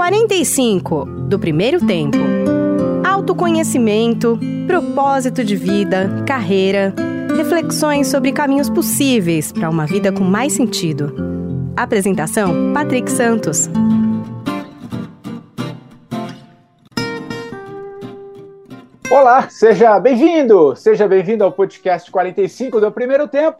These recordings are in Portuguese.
45 do primeiro tempo. Autoconhecimento, propósito de vida, carreira, reflexões sobre caminhos possíveis para uma vida com mais sentido. Apresentação: Patrick Santos. Olá, seja bem-vindo! Seja bem-vindo ao podcast 45 do Primeiro Tempo.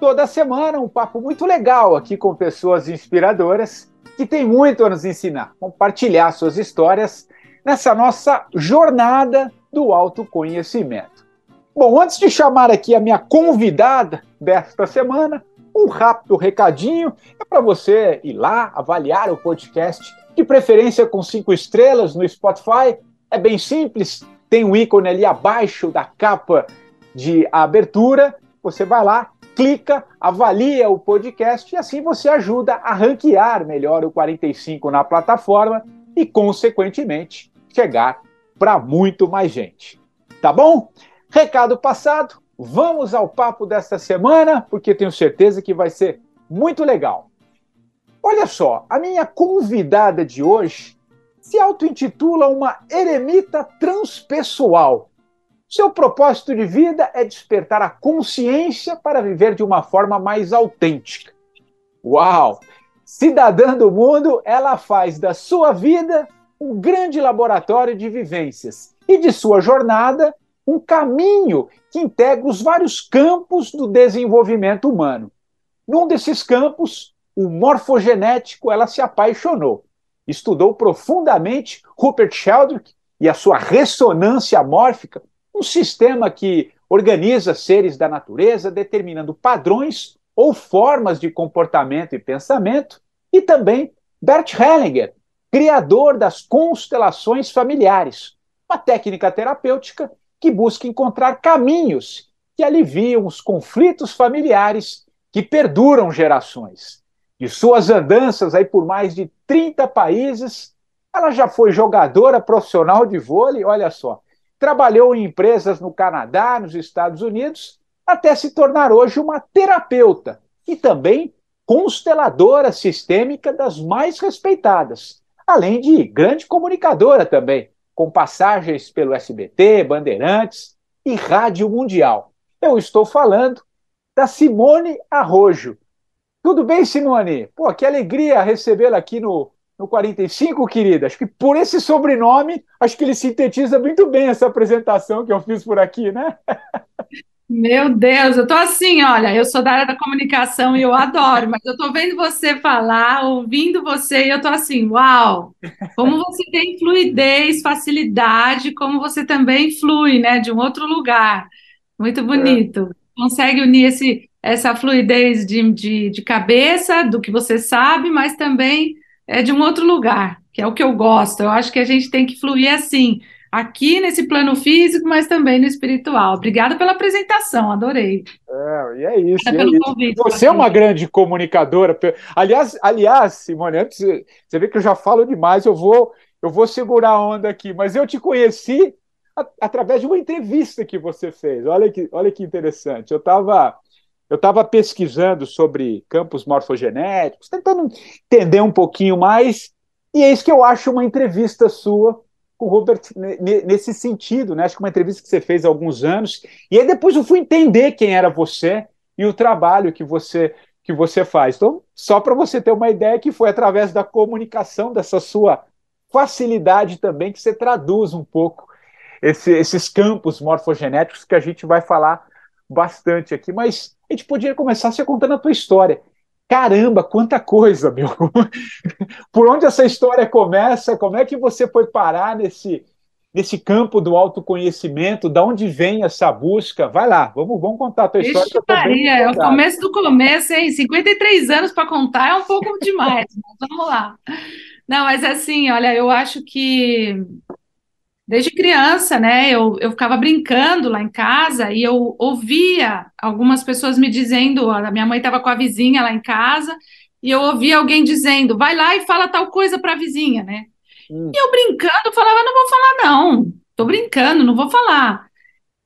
Toda semana um papo muito legal aqui com pessoas inspiradoras que têm muito a nos ensinar, compartilhar suas histórias nessa nossa jornada do autoconhecimento. Bom, antes de chamar aqui a minha convidada desta semana, um rápido recadinho é para você ir lá avaliar o podcast, de preferência com cinco estrelas no Spotify. É bem simples, tem um ícone ali abaixo da capa de abertura. Você vai lá, clica, avalia o podcast e assim você ajuda a ranquear melhor o 45 na plataforma e, consequentemente, chegar para muito mais gente. Tá bom? Recado passado, vamos ao papo desta semana, porque tenho certeza que vai ser muito legal. Olha só, a minha convidada de hoje se auto-intitula uma eremita transpessoal seu propósito de vida é despertar a consciência para viver de uma forma mais autêntica. Uau! Cidadã do mundo, ela faz da sua vida um grande laboratório de vivências e de sua jornada um caminho que integra os vários campos do desenvolvimento humano. Num desses campos, o morfogenético, ela se apaixonou. Estudou profundamente Rupert Sheldrake e a sua ressonância mórfica um sistema que organiza seres da natureza, determinando padrões ou formas de comportamento e pensamento, e também Bert Hellinger, criador das constelações familiares, uma técnica terapêutica que busca encontrar caminhos que aliviam os conflitos familiares que perduram gerações. De suas andanças aí por mais de 30 países, ela já foi jogadora profissional de vôlei, olha só, trabalhou em empresas no Canadá, nos Estados Unidos, até se tornar hoje uma terapeuta e também consteladora sistêmica das mais respeitadas, além de grande comunicadora também, com passagens pelo SBT, Bandeirantes e Rádio Mundial. Eu estou falando da Simone Arrojo. Tudo bem, Simone? Pô, que alegria recebê-la aqui no no 45, querida. Acho que por esse sobrenome, acho que ele sintetiza muito bem essa apresentação que eu fiz por aqui, né? Meu Deus, eu tô assim, olha, eu sou da área da comunicação e eu adoro, mas eu tô vendo você falar, ouvindo você e eu tô assim, uau, como você tem fluidez, facilidade, como você também flui, né, de um outro lugar. Muito bonito. É. Consegue unir esse, essa fluidez de, de, de cabeça, do que você sabe, mas também é de um outro lugar, que é o que eu gosto. Eu acho que a gente tem que fluir assim, aqui nesse plano físico, mas também no espiritual. Obrigada pela apresentação, adorei. É, e é isso. E é isso. Convite, você é uma grande comunicadora. Aliás, aliás, Simone, antes você vê que eu já falo demais, eu vou, eu vou segurar a onda aqui, mas eu te conheci através de uma entrevista que você fez. Olha que, olha que interessante. Eu estava eu estava pesquisando sobre campos morfogenéticos, tentando entender um pouquinho mais, e é isso que eu acho uma entrevista sua com o Robert nesse sentido, né? Acho que uma entrevista que você fez há alguns anos, e aí depois eu fui entender quem era você e o trabalho que você que você faz. Então, só para você ter uma ideia que foi através da comunicação, dessa sua facilidade também, que você traduz um pouco esse, esses campos morfogenéticos que a gente vai falar bastante aqui, mas a gente podia começar você contando a tua história. Caramba, quanta coisa, meu! Por onde essa história começa? Como é que você foi parar nesse, nesse campo do autoconhecimento? Da onde vem essa busca? Vai lá, vamos, vamos contar a tua Ixi, história. Maria, é o começo do começo, hein? 53 anos para contar é um pouco demais, vamos lá. Não, mas assim, olha, eu acho que Desde criança, né, eu, eu ficava brincando lá em casa e eu ouvia algumas pessoas me dizendo, a minha mãe estava com a vizinha lá em casa, e eu ouvia alguém dizendo, vai lá e fala tal coisa para a vizinha, né? Hum. E eu brincando, falava, não vou falar não, tô brincando, não vou falar.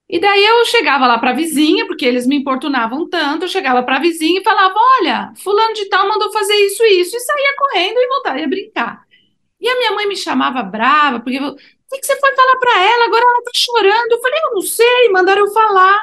E daí eu chegava lá para a vizinha, porque eles me importunavam tanto, eu chegava para a vizinha e falava, olha, fulano de tal mandou fazer isso e isso, e saía correndo e voltaria a brincar. E a minha mãe me chamava brava, porque o que, que você foi falar para ela? Agora ela está chorando. Eu falei, eu não sei, mandaram eu falar.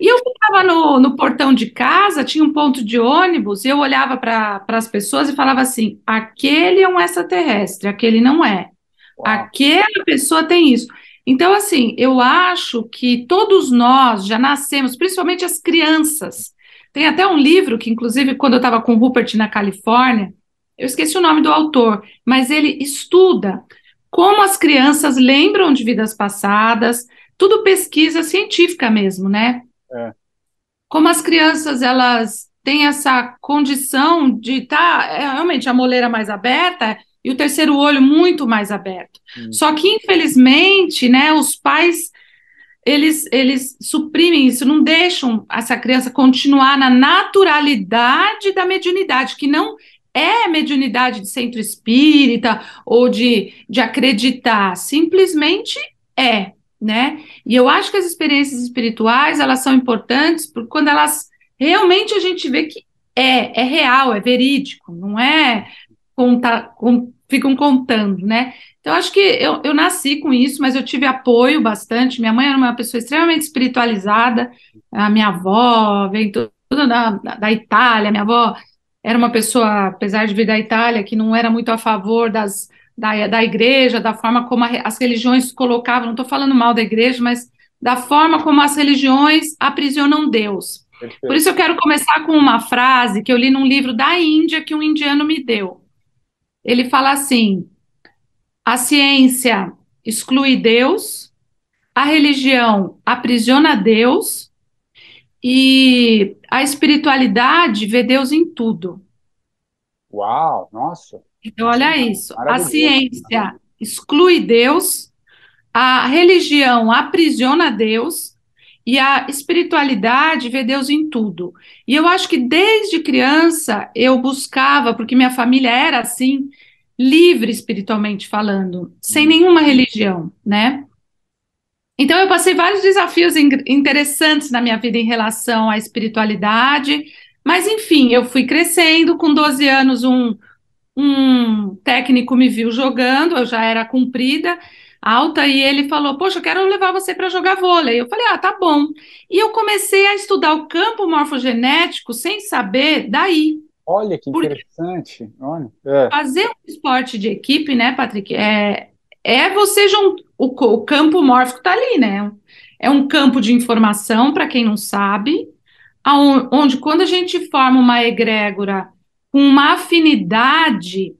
E eu ficava no, no portão de casa, tinha um ponto de ônibus, e eu olhava para as pessoas e falava assim: aquele é um extraterrestre, aquele não é. Uau. Aquela pessoa tem isso. Então, assim, eu acho que todos nós já nascemos, principalmente as crianças. Tem até um livro que, inclusive, quando eu estava com o Rupert na Califórnia, eu esqueci o nome do autor, mas ele estuda como as crianças lembram de vidas passadas, tudo pesquisa científica mesmo, né? É. Como as crianças elas têm essa condição de estar tá, é, realmente a moleira mais aberta e o terceiro olho muito mais aberto. Hum. Só que infelizmente, né, os pais eles eles suprimem isso, não deixam essa criança continuar na naturalidade da mediunidade, que não é mediunidade de centro espírita ou de, de acreditar, simplesmente é né? E eu acho que as experiências espirituais, elas são importantes porque quando elas realmente a gente vê que é, é real, é verídico, não é contar, com, ficam contando, né? Então, acho que eu, eu nasci com isso, mas eu tive apoio bastante. Minha mãe era uma pessoa extremamente espiritualizada, a minha avó vem tudo da, da Itália, minha avó era uma pessoa, apesar de vir da Itália, que não era muito a favor das da, da igreja, da forma como a, as religiões colocavam, não estou falando mal da igreja, mas da forma como as religiões aprisionam Deus. Perfeito. Por isso eu quero começar com uma frase que eu li num livro da Índia que um indiano me deu. Ele fala assim: a ciência exclui Deus, a religião aprisiona Deus e a espiritualidade vê Deus em tudo. Uau, nossa. Então, olha isso: a ciência exclui Deus, a religião aprisiona Deus e a espiritualidade vê Deus em tudo. E eu acho que desde criança eu buscava, porque minha família era assim, livre espiritualmente falando, sem uhum. nenhuma religião, né? Então eu passei vários desafios interessantes na minha vida em relação à espiritualidade, mas enfim, eu fui crescendo, com 12 anos um um técnico me viu jogando, eu já era comprida, alta, e ele falou: Poxa, eu quero levar você para jogar vôlei. Eu falei: Ah, tá bom. E eu comecei a estudar o campo morfogenético sem saber daí. Olha que interessante. Olha, é. Fazer um esporte de equipe, né, Patrick? É, é você juntar. O, o campo mórfico está ali, né? É um campo de informação, para quem não sabe, onde quando a gente forma uma egrégora com uma afinidade.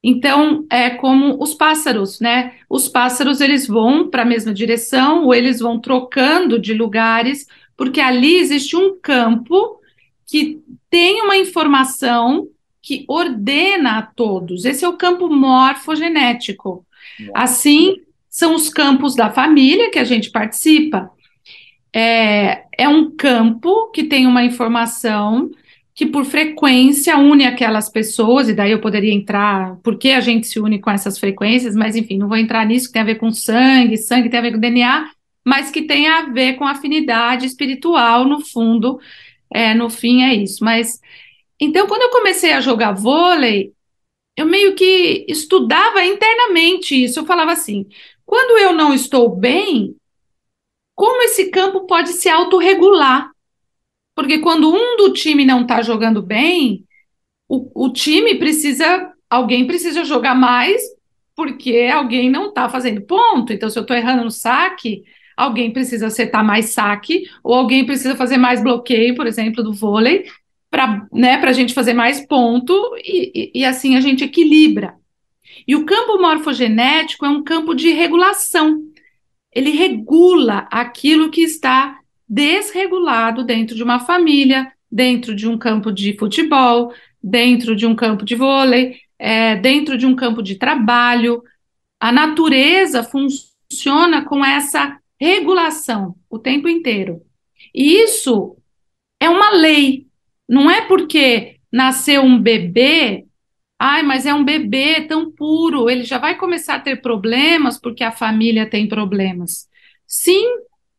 Então, é como os pássaros, né? Os pássaros eles vão para a mesma direção ou eles vão trocando de lugares, porque ali existe um campo que tem uma informação que ordena a todos. Esse é o campo morfogenético. Assim, são os campos da família que a gente participa. É, é um campo que tem uma informação que por frequência une aquelas pessoas, e daí eu poderia entrar, por que a gente se une com essas frequências, mas enfim, não vou entrar nisso, que tem a ver com sangue, sangue tem a ver com DNA, mas que tem a ver com afinidade espiritual, no fundo, é, no fim é isso. Mas, então, quando eu comecei a jogar vôlei, eu meio que estudava internamente isso, eu falava assim, quando eu não estou bem, como esse campo pode se autorregular? Porque quando um do time não está jogando bem, o, o time precisa, alguém precisa jogar mais, porque alguém não está fazendo ponto. Então, se eu estou errando no saque, alguém precisa acertar mais saque, ou alguém precisa fazer mais bloqueio, por exemplo, do vôlei, para né, a gente fazer mais ponto, e, e, e assim a gente equilibra. E o campo morfogenético é um campo de regulação. Ele regula aquilo que está desregulado dentro de uma família, dentro de um campo de futebol, dentro de um campo de vôlei, é, dentro de um campo de trabalho. A natureza funciona com essa regulação o tempo inteiro. E isso é uma lei. Não é porque nasceu um bebê, ai, mas é um bebê tão puro, ele já vai começar a ter problemas porque a família tem problemas. Sim,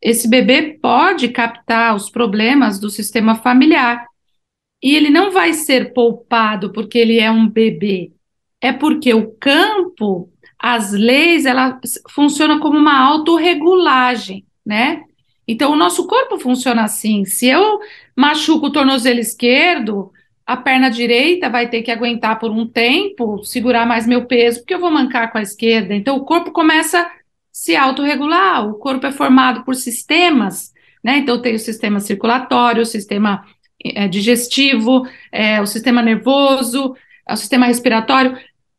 esse bebê pode captar os problemas do sistema familiar. E ele não vai ser poupado porque ele é um bebê. é porque o campo, as leis, ela funciona como uma autorregulagem, né? Então, o nosso corpo funciona assim. Se eu machuco o tornozelo esquerdo, a perna direita vai ter que aguentar por um tempo, segurar mais meu peso, porque eu vou mancar com a esquerda. Então, o corpo começa a se autorregular. O corpo é formado por sistemas, né? Então, tem o sistema circulatório, o sistema é, digestivo, é, o sistema nervoso, o sistema respiratório.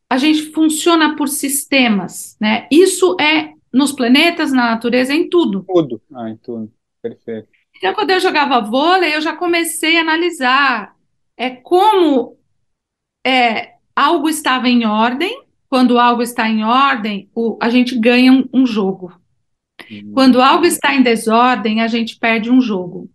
A gente funciona por sistemas, né? Isso é nos planetas, na natureza, em tudo. Tudo, ah, em tudo. Perfeito. Então, quando eu jogava vôlei, eu já comecei a analisar é como é, algo estava em ordem. Quando algo está em ordem, o, a gente ganha um, um jogo. Quando algo está em desordem, a gente perde um jogo.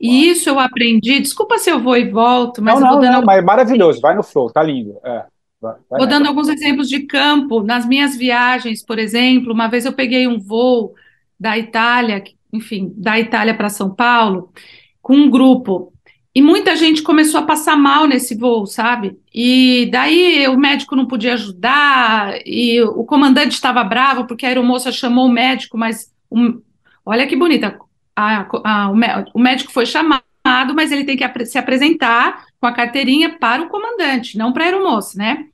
E isso eu aprendi. Desculpa se eu vou e volto, mas não, eu vou dando. Não, mas é maravilhoso, vai no flow, tá lindo. É, vai, vai vou dando alguns exemplos de campo. Nas minhas viagens, por exemplo, uma vez eu peguei um voo da Itália, enfim, da Itália para São Paulo, com um grupo. E muita gente começou a passar mal nesse voo, sabe? E daí o médico não podia ajudar, e o comandante estava bravo porque a aeromoça chamou o médico, mas um, olha que bonita, a, a, o médico foi chamado, mas ele tem que se apresentar com a carteirinha para o comandante, não para a aeromoça, né?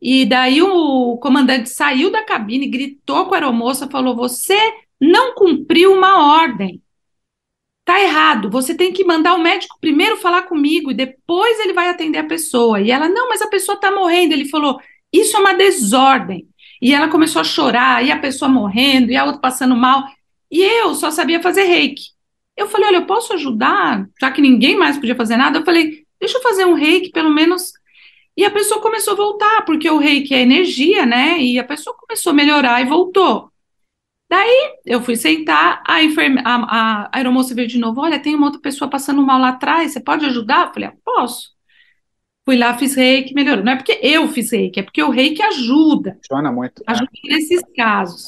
E daí o comandante saiu da cabine, gritou com a aeromoça, falou: Você não cumpriu uma ordem. Tá errado, você tem que mandar o médico primeiro falar comigo e depois ele vai atender a pessoa. E ela, não, mas a pessoa tá morrendo. Ele falou, isso é uma desordem. E ela começou a chorar, e a pessoa morrendo, e a outra passando mal. E eu só sabia fazer reiki. Eu falei, olha, eu posso ajudar? Já que ninguém mais podia fazer nada, eu falei, deixa eu fazer um reiki, pelo menos. E a pessoa começou a voltar, porque o reiki é energia, né? E a pessoa começou a melhorar e voltou. Daí eu fui sentar, a, enferme... a, a, a aeromoça veio de novo: Olha, tem uma outra pessoa passando mal lá atrás, você pode ajudar? Eu falei: ah, Posso. Fui lá, fiz reiki, melhorou. Não é porque eu fiz reiki, é porque o reiki ajuda. Funciona muito. É. Ajuda é. nesses casos.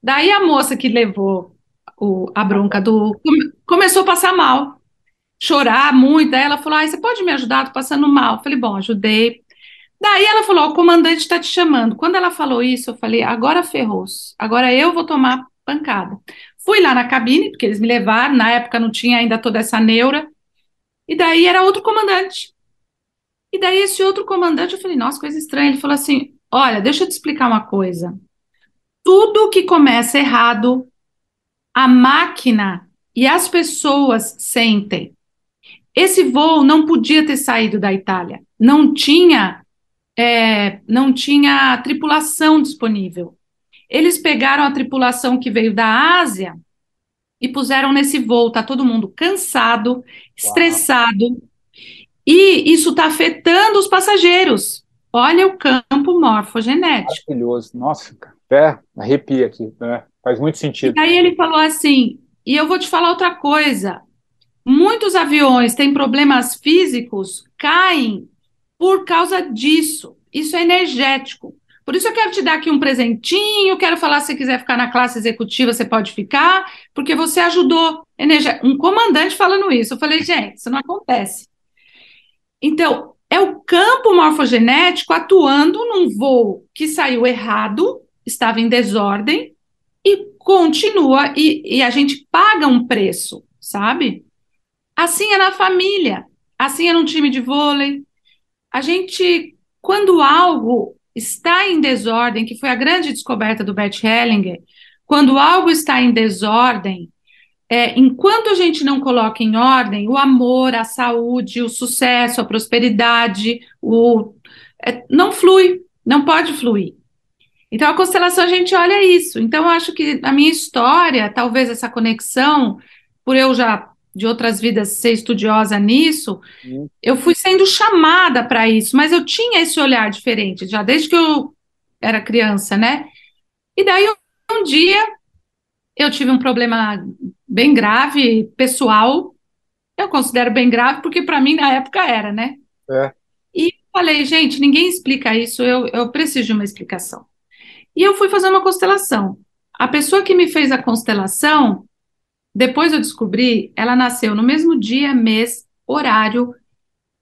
Daí a moça que levou o, a bronca do. começou a passar mal, chorar muito. Daí ela falou: ah, você pode me ajudar? Tô passando mal. Eu falei: Bom, ajudei. Daí ela falou: o comandante está te chamando. Quando ela falou isso, eu falei: agora ferrou-se, agora eu vou tomar pancada. Fui lá na cabine, porque eles me levaram, na época não tinha ainda toda essa neura, e daí era outro comandante. E daí esse outro comandante, eu falei: nossa, coisa estranha. Ele falou assim: olha, deixa eu te explicar uma coisa. Tudo que começa errado, a máquina e as pessoas sentem. Esse voo não podia ter saído da Itália. Não tinha é, não tinha tripulação disponível. Eles pegaram a tripulação que veio da Ásia e puseram nesse voo. Tá todo mundo cansado, estressado, Uau. e isso está afetando os passageiros. Olha o campo morfogenético. Maravilhoso. Nossa, até arrepia aqui. Né? Faz muito sentido. E aí ele falou assim, e eu vou te falar outra coisa. Muitos aviões têm problemas físicos, caem por causa disso. Isso é energético. Por isso eu quero te dar aqui um presentinho, quero falar se você quiser ficar na classe executiva, você pode ficar, porque você ajudou um comandante falando isso. Eu falei, gente, isso não acontece. Então, é o campo morfogenético atuando num voo que saiu errado, estava em desordem, e continua, e, e a gente paga um preço, sabe? Assim é na família, assim é num time de vôlei, a gente, quando algo está em desordem, que foi a grande descoberta do Bert Hellinger, quando algo está em desordem, é, enquanto a gente não coloca em ordem o amor, a saúde, o sucesso, a prosperidade, o, é, não flui, não pode fluir. Então, a constelação, a gente olha isso. Então, eu acho que a minha história, talvez essa conexão, por eu já de outras vidas ser estudiosa nisso, eu fui sendo chamada para isso, mas eu tinha esse olhar diferente, já desde que eu era criança, né? E daí um dia eu tive um problema bem grave, pessoal, eu considero bem grave, porque para mim na época era, né? É. E falei, gente, ninguém explica isso, eu, eu preciso de uma explicação. E eu fui fazer uma constelação. A pessoa que me fez a constelação, depois eu descobri, ela nasceu no mesmo dia, mês, horário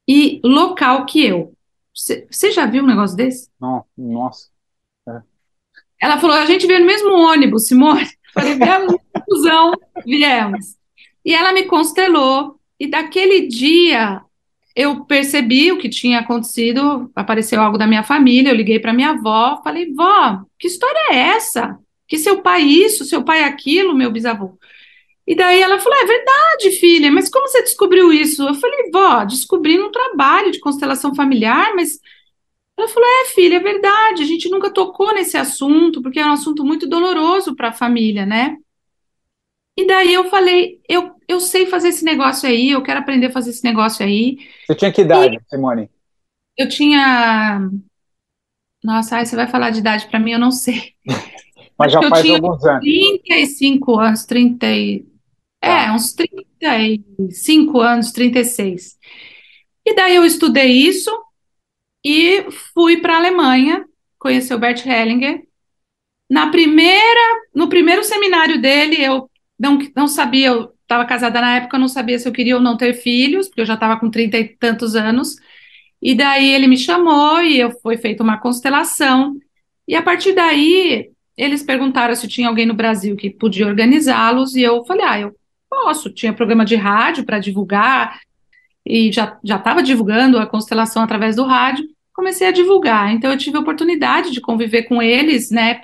e local que eu. você já viu um negócio desse? Não, nossa. É. Ela falou: a gente veio no mesmo ônibus, Simone. Falei, viemos no viemos. E ela me constelou, e daquele dia eu percebi o que tinha acontecido, apareceu algo da minha família, eu liguei para minha avó, falei, vó, que história é essa? Que seu pai isso, seu pai aquilo, meu bisavô. E daí ela falou, é verdade, filha, mas como você descobriu isso? Eu falei, vó, descobri no trabalho de constelação familiar, mas ela falou, é, filha, é verdade, a gente nunca tocou nesse assunto, porque é um assunto muito doloroso para a família, né? E daí eu falei, eu, eu sei fazer esse negócio aí, eu quero aprender a fazer esse negócio aí. Você tinha que idade, e Simone? Eu tinha. Nossa, aí você vai falar de idade para mim, eu não sei. Mas já faz alguns anos. 35 anos, 30 e... É, tá. uns 35 anos, 36. E daí eu estudei isso e fui para a Alemanha, conhecer o Bert Hellinger. Na primeira, no primeiro seminário dele, eu não, não sabia, eu estava casada na época, eu não sabia se eu queria ou não ter filhos, porque eu já estava com trinta e tantos anos. E daí ele me chamou e eu foi feita uma constelação. E a partir daí, eles perguntaram se tinha alguém no Brasil que podia organizá-los, e eu falei: ah, eu posso. Tinha programa de rádio para divulgar, e já estava divulgando a constelação através do rádio. Comecei a divulgar. Então, eu tive a oportunidade de conviver com eles, né,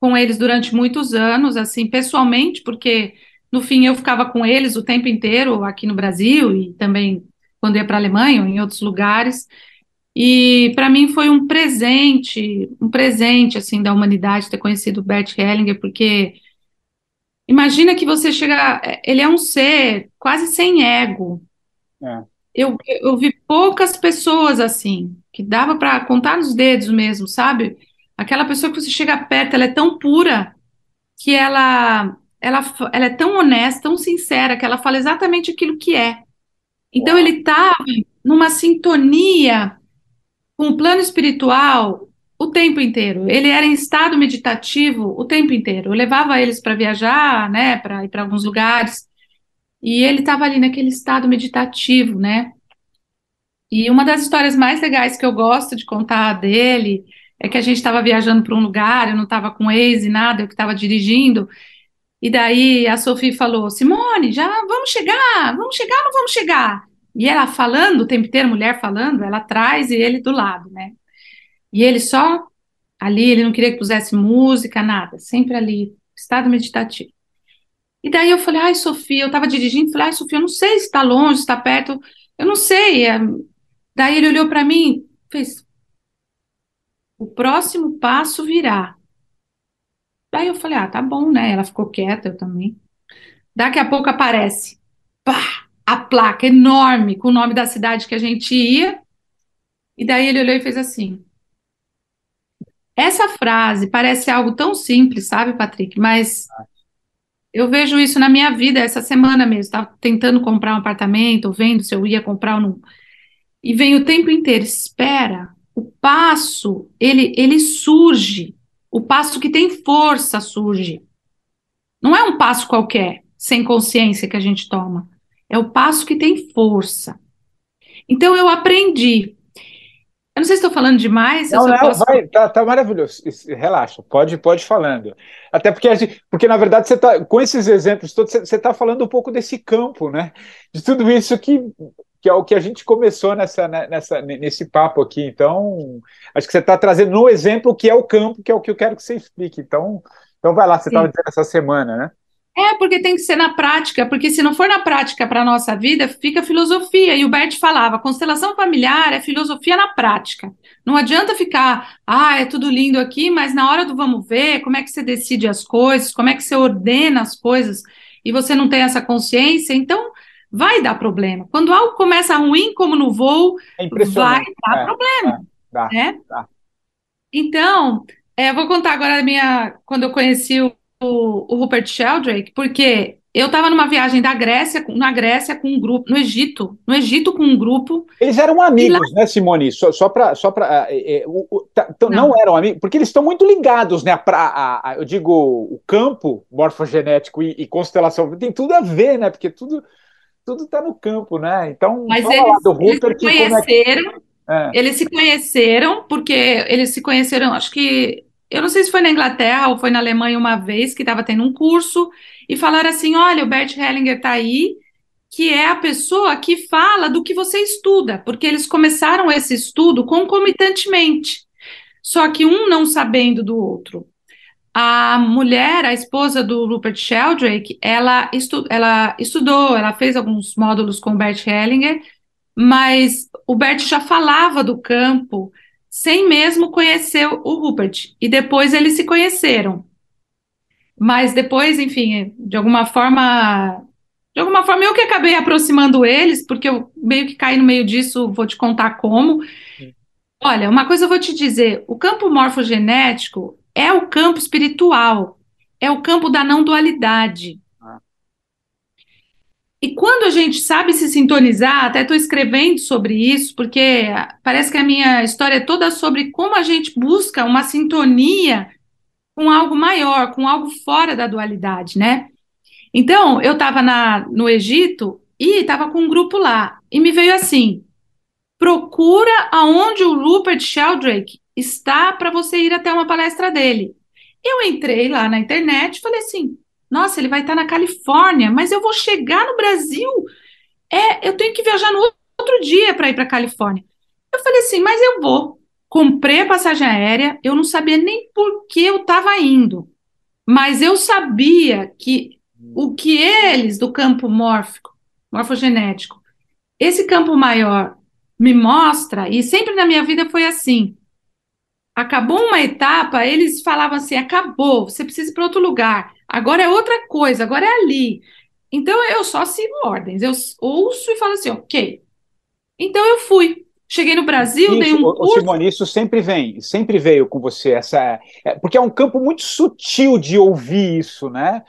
com eles durante muitos anos, assim, pessoalmente, porque no fim eu ficava com eles o tempo inteiro aqui no Brasil e também quando ia para a Alemanha ou em outros lugares. E para mim foi um presente, um presente assim da humanidade ter conhecido Bert Hellinger, porque imagina que você chega, ele é um ser quase sem ego. É. Eu, eu vi poucas pessoas assim, que dava para contar nos dedos mesmo, sabe? Aquela pessoa que você chega perto, ela é tão pura que ela, ela, ela é tão honesta, tão sincera, que ela fala exatamente aquilo que é. Então, ele estava numa sintonia com o plano espiritual o tempo inteiro. Ele era em estado meditativo o tempo inteiro. Eu levava eles para viajar, né, para ir para alguns lugares, e ele estava ali naquele estado meditativo, né? E uma das histórias mais legais que eu gosto de contar dele é que a gente estava viajando para um lugar, eu não estava com ex e nada, eu que estava dirigindo. E daí a Sophie falou: Simone, já vamos chegar, vamos chegar ou não vamos chegar? E ela falando, o tempo inteiro, mulher falando, ela atrás e ele do lado, né? E ele só ali, ele não queria que pusesse música, nada, sempre ali, estado meditativo. E daí eu falei: ai, Sofia, eu estava dirigindo, falei: ai, Sofia, eu não sei se está longe, se está perto, eu não sei. Daí ele olhou para mim, fez: o próximo passo virá. Daí eu falei, ah, tá bom, né? Ela ficou quieta, eu também. Daqui a pouco aparece, pá, a placa enorme com o nome da cidade que a gente ia. E daí ele olhou e fez assim. Essa frase parece algo tão simples, sabe, Patrick? Mas eu vejo isso na minha vida essa semana mesmo. Estava tentando comprar um apartamento, vendo se eu ia comprar ou não. E vem o tempo inteiro, espera, o passo, ele, ele surge, o passo que tem força surge. Não é um passo qualquer, sem consciência que a gente toma. É o passo que tem força. Então eu aprendi. Eu não sei se estou falando demais. Não, não, posso... vai, tá, tá, maravilhoso. Relaxa, pode, pode falando. Até porque, gente, porque na verdade você tá, com esses exemplos todos, você está falando um pouco desse campo, né? De tudo isso que que é o que a gente começou nessa, né, nessa, nesse papo aqui. Então, acho que você está trazendo no exemplo que é o campo, que é o que eu quero que você explique. Então, então vai lá, você estava dizendo essa semana, né? É, porque tem que ser na prática, porque se não for na prática para a nossa vida, fica filosofia. E o Bert falava: constelação familiar é filosofia na prática. Não adianta ficar, ah, é tudo lindo aqui, mas na hora do vamos ver, como é que você decide as coisas, como é que você ordena as coisas, e você não tem essa consciência, então vai dar problema. Quando algo começa ruim, como no voo, é vai dar é, problema. É, dá, né? Dá. Então, é, vou contar agora a minha. Quando eu conheci o, o, Rupert Sheldrake, porque eu estava numa viagem da Grécia, na Grécia com um grupo, no Egito, no Egito com um grupo. Eles eram amigos, lá... né, Simone? Só, só para, só para, é, é, tá, não. não. eram amigos, porque eles estão muito ligados, né? Pra, a, a, eu digo, o campo morfogenético e, e, constelação tem tudo a ver, né? Porque tudo tudo está no campo, né? Então, Mas eles, do Rupert, eles conheceram, é que... É. Eles se conheceram, porque eles se conheceram, acho que. Eu não sei se foi na Inglaterra ou foi na Alemanha uma vez que estava tendo um curso e falaram assim: olha, o Bert Hellinger está aí, que é a pessoa que fala do que você estuda, porque eles começaram esse estudo concomitantemente, só que um não sabendo do outro. A mulher, a esposa do Rupert Sheldrake, ela, estu ela estudou, ela fez alguns módulos com o Bert Hellinger, mas o Bert já falava do campo sem mesmo conhecer o Rupert, e depois eles se conheceram. Mas depois, enfim, de alguma forma, de alguma forma eu que acabei aproximando eles, porque eu meio que caí no meio disso, vou te contar como. Olha, uma coisa eu vou te dizer, o campo morfogenético é o campo espiritual, é o campo da não dualidade. E quando a gente sabe se sintonizar, até estou escrevendo sobre isso, porque parece que a minha história é toda sobre como a gente busca uma sintonia com algo maior, com algo fora da dualidade, né? Então, eu estava no Egito e estava com um grupo lá, e me veio assim: procura aonde o Rupert Sheldrake está para você ir até uma palestra dele. Eu entrei lá na internet e falei assim: nossa, ele vai estar na Califórnia, mas eu vou chegar no Brasil. É, eu tenho que viajar no outro dia para ir para a Califórnia. Eu falei assim, mas eu vou. Comprei a passagem aérea, eu não sabia nem por que eu estava indo, mas eu sabia que o que eles do campo mórfico, morfogenético, esse campo maior me mostra, e sempre na minha vida foi assim acabou uma etapa, eles falavam assim: acabou, você precisa ir para outro lugar, agora é outra coisa, agora é ali. Então eu só sigo ordens, eu ouço e falo assim: ok. Então eu fui. Cheguei no Brasil, isso, dei um curso. Simone, isso sempre vem, sempre veio com você, essa, é, porque é um campo muito sutil de ouvir isso, né?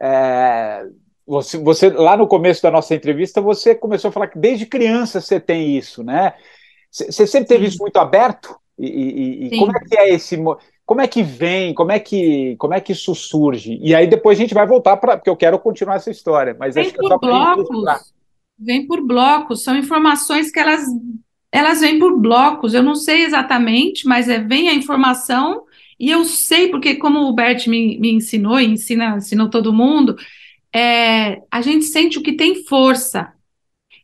É, você, você, lá no começo da nossa entrevista, você começou a falar que desde criança você tem isso, né? Você sempre teve Sim. isso muito aberto? E, e, e como é que é esse como é que vem, como é que como é que isso surge? E aí depois a gente vai voltar para porque eu quero continuar essa história, mas vem acho que é só blocos, vem por blocos, são informações que elas elas vêm por blocos. Eu não sei exatamente, mas é vem a informação e eu sei porque como o Bert me, me ensinou e ensina ensinou todo mundo, é, a gente sente o que tem força.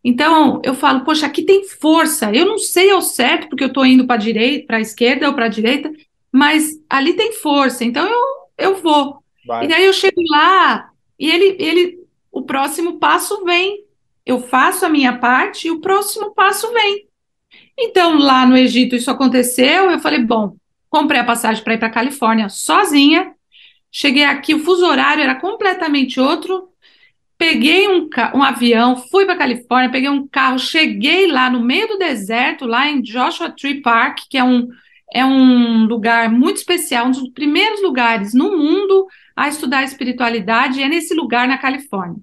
Então, eu falo, poxa, aqui tem força. Eu não sei ao certo, porque eu estou indo para a direita, para a esquerda ou para a direita, mas ali tem força. Então, eu, eu vou. Vai. E daí eu chego lá e ele, ele, o próximo passo vem. Eu faço a minha parte e o próximo passo vem. Então, lá no Egito isso aconteceu. Eu falei, bom, comprei a passagem para ir para a Califórnia sozinha. Cheguei aqui, o fuso horário era completamente outro peguei um, um avião, fui para Califórnia, peguei um carro, cheguei lá no meio do deserto, lá em Joshua Tree Park, que é um, é um lugar muito especial, um dos primeiros lugares no mundo a estudar espiritualidade, é nesse lugar na Califórnia.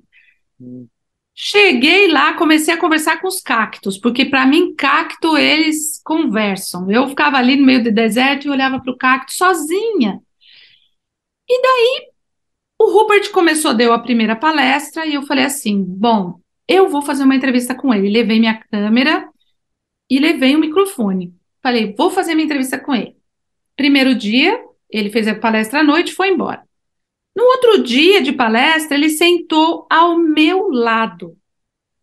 Hum. Cheguei lá, comecei a conversar com os cactos, porque para mim, cacto, eles conversam. Eu ficava ali no meio do deserto e olhava para o cacto sozinha. E daí o Rupert começou, deu a primeira palestra e eu falei assim: bom, eu vou fazer uma entrevista com ele. Levei minha câmera e levei o microfone. Falei, vou fazer minha entrevista com ele. Primeiro dia, ele fez a palestra à noite e foi embora. No outro dia de palestra, ele sentou ao meu lado.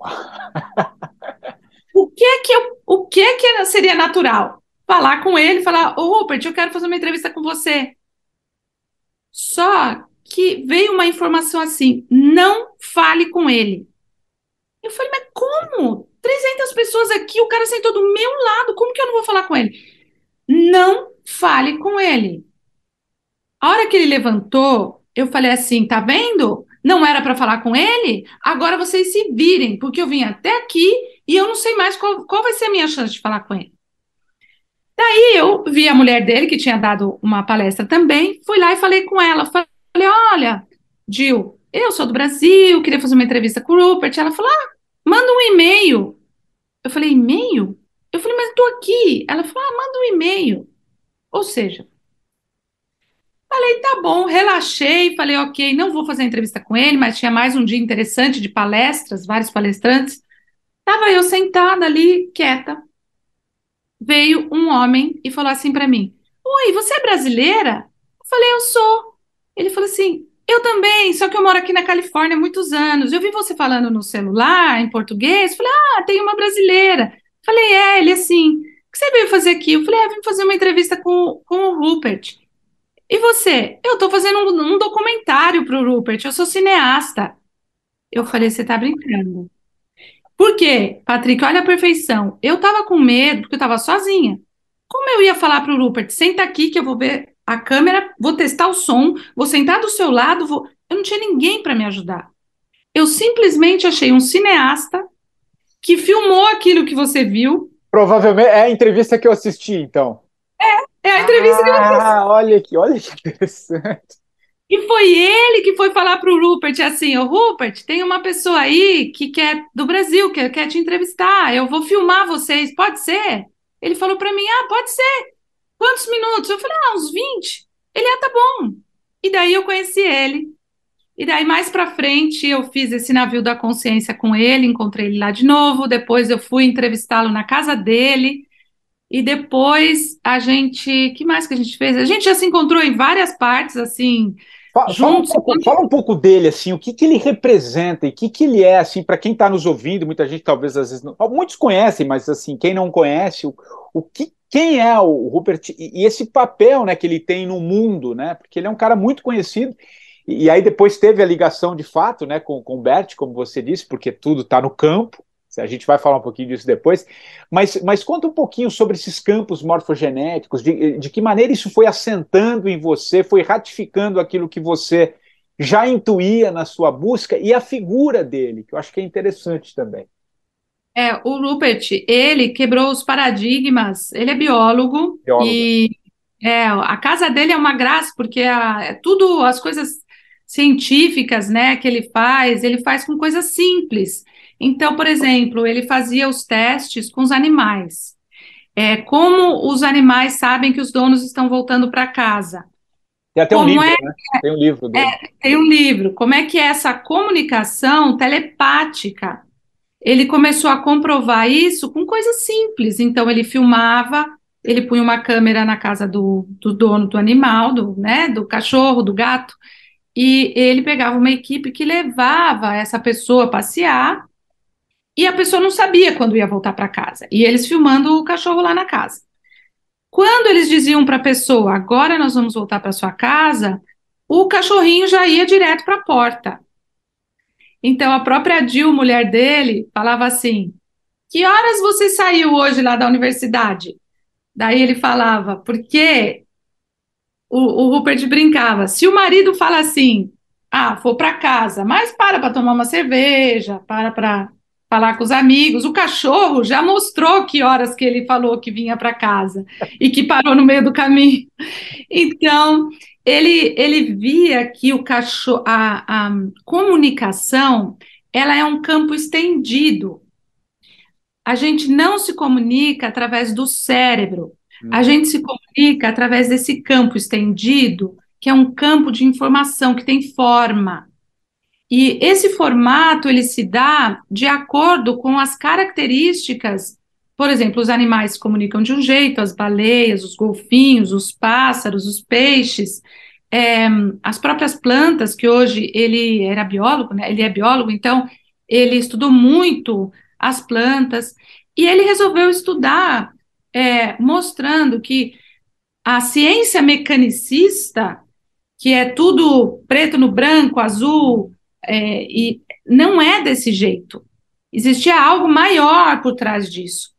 o que é que eu, o que é que seria natural? Falar com ele, falar, ô Rupert, eu quero fazer uma entrevista com você. Só que veio uma informação assim: não fale com ele. Eu falei, mas como? 300 pessoas aqui, o cara sentou do meu lado, como que eu não vou falar com ele? Não fale com ele. A hora que ele levantou, eu falei assim: tá vendo? Não era para falar com ele? Agora vocês se virem, porque eu vim até aqui e eu não sei mais qual, qual vai ser a minha chance de falar com ele. Daí eu vi a mulher dele, que tinha dado uma palestra também, fui lá e falei com ela. Falei, olha, Gil, eu sou do Brasil, queria fazer uma entrevista com o Rupert. Ela falou, ah, manda um e-mail. Eu falei, e-mail? Eu falei, mas estou aqui. Ela falou, ah, manda um e-mail. Ou seja, falei, tá bom, relaxei, falei, ok, não vou fazer entrevista com ele, mas tinha mais um dia interessante de palestras, vários palestrantes. Estava eu sentada ali, quieta. veio um homem e falou assim para mim: Oi, você é brasileira? Eu falei: Eu sou. Ele falou assim: Eu também, só que eu moro aqui na Califórnia há muitos anos. Eu vi você falando no celular, em português. Falei: Ah, tem uma brasileira. Falei: É, ele assim. O que você veio fazer aqui? Eu falei: É, vim fazer uma entrevista com, com o Rupert. E você? Eu estou fazendo um, um documentário para o Rupert, eu sou cineasta. Eu falei: Você está brincando. Por quê, Patrick? Olha a perfeição. Eu tava com medo, porque eu tava sozinha. Como eu ia falar pro Rupert, senta aqui que eu vou ver a câmera, vou testar o som, vou sentar do seu lado, vou... eu não tinha ninguém para me ajudar. Eu simplesmente achei um cineasta que filmou aquilo que você viu. Provavelmente é a entrevista que eu assisti, então. É, é a entrevista ah, que eu assisti. Ah, olha aqui, olha que interessante. E foi ele que foi falar para o Rupert assim: Ô Rupert, tem uma pessoa aí que quer do Brasil, que quer te entrevistar. Eu vou filmar vocês, pode ser? Ele falou para mim: Ah, pode ser. Quantos minutos? Eu falei: Ah, uns 20. Ele, ah, tá bom. E daí eu conheci ele. E daí mais para frente eu fiz esse navio da consciência com ele, encontrei ele lá de novo. Depois eu fui entrevistá-lo na casa dele. E depois a gente, que mais que a gente fez? A gente já se encontrou em várias partes, assim, Fala, fala, um pouco, fala, um pouco, dele, assim, o que, que ele representa e o que, que ele é, assim, para quem está nos ouvindo, muita gente talvez às vezes não, muitos conhecem, mas assim, quem não conhece, o, o que, quem é o Rupert e, e, esse papel, né, que ele tem no mundo, né, porque ele é um cara muito conhecido e, e aí depois teve a ligação de fato, né, com, com o Bert, como você disse, porque tudo está no campo, a gente vai falar um pouquinho disso depois, mas, mas conta um pouquinho sobre esses campos morfogenéticos, de, de que maneira isso foi assentando em você, foi ratificando aquilo que você já intuía na sua busca e a figura dele, que eu acho que é interessante também. É, o Rupert, ele quebrou os paradigmas, ele é biólogo, biólogo. e é, a casa dele é uma graça, porque a, é tudo, as coisas científicas, né, que ele faz, ele faz com coisas simples. Então, por exemplo, ele fazia os testes com os animais. É, como os animais sabem que os donos estão voltando para casa? Tem até um como livro, é, né? Tem um livro dele. É, tem um livro. Como é que é essa comunicação telepática? Ele começou a comprovar isso com coisas simples. Então, ele filmava, ele punha uma câmera na casa do, do dono do animal, do, né, do cachorro, do gato, e ele pegava uma equipe que levava essa pessoa a passear e a pessoa não sabia quando ia voltar para casa. E eles filmando o cachorro lá na casa. Quando eles diziam para a pessoa, agora nós vamos voltar para sua casa, o cachorrinho já ia direto para a porta. Então a própria Jill, mulher dele, falava assim: Que horas você saiu hoje lá da universidade? Daí ele falava, porque o, o Rupert brincava: se o marido fala assim, ah, vou para casa, mas para para tomar uma cerveja, para para falar com os amigos. O cachorro já mostrou que horas que ele falou que vinha para casa e que parou no meio do caminho. Então, ele, ele via que o cachorro, a, a comunicação, ela é um campo estendido. A gente não se comunica através do cérebro. A gente se comunica através desse campo estendido, que é um campo de informação que tem forma. E esse formato ele se dá de acordo com as características, por exemplo, os animais se comunicam de um jeito, as baleias, os golfinhos, os pássaros, os peixes, é, as próprias plantas, que hoje ele era biólogo, né? Ele é biólogo, então ele estudou muito as plantas e ele resolveu estudar, é, mostrando que a ciência mecanicista, que é tudo preto no branco, azul, é, e não é desse jeito. Existia algo maior por trás disso.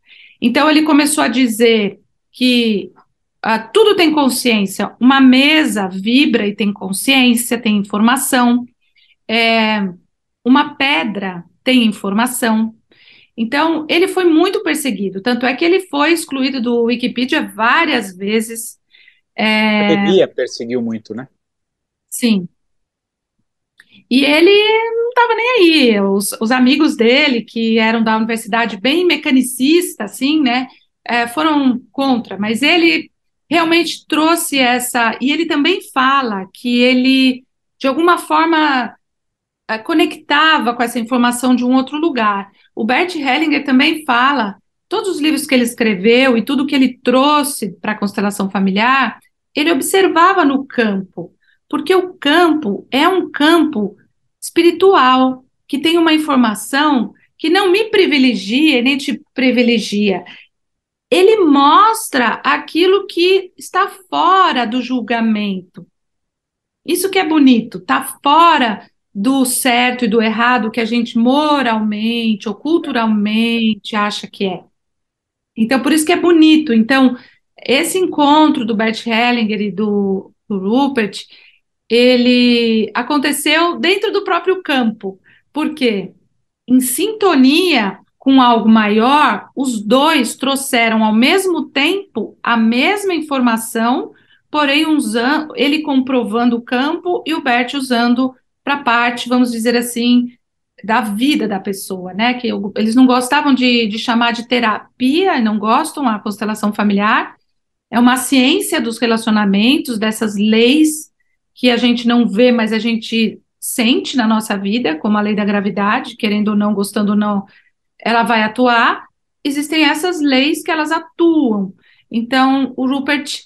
Então ele começou a dizer que ah, tudo tem consciência. Uma mesa vibra e tem consciência, tem informação. É, uma pedra tem informação. Então, ele foi muito perseguido, tanto é que ele foi excluído do Wikipedia várias vezes. É... A perseguiu muito, né? Sim, e ele não estava nem aí. Os, os, amigos dele, que eram da universidade bem mecanicista, assim, né, é, foram contra. Mas ele realmente trouxe essa. E ele também fala que ele, de alguma forma, é, conectava com essa informação de um outro lugar. O Bert Hellinger também fala todos os livros que ele escreveu e tudo que ele trouxe para a constelação familiar, ele observava no campo, porque o campo é um campo espiritual que tem uma informação que não me privilegia nem te privilegia. Ele mostra aquilo que está fora do julgamento. Isso que é bonito, está fora do certo e do errado que a gente moralmente ou culturalmente acha que é. Então, por isso que é bonito. Então, esse encontro do Bert Hellinger e do, do Rupert, ele aconteceu dentro do próprio campo. Por quê? Em sintonia com algo maior, os dois trouxeram ao mesmo tempo a mesma informação, porém usando, ele comprovando o campo e o Bert usando para a parte, vamos dizer assim, da vida da pessoa, né? Que eu, eles não gostavam de, de chamar de terapia, não gostam a constelação familiar. É uma ciência dos relacionamentos, dessas leis que a gente não vê, mas a gente sente na nossa vida, como a lei da gravidade, querendo ou não, gostando ou não, ela vai atuar. Existem essas leis que elas atuam. Então, o Rupert,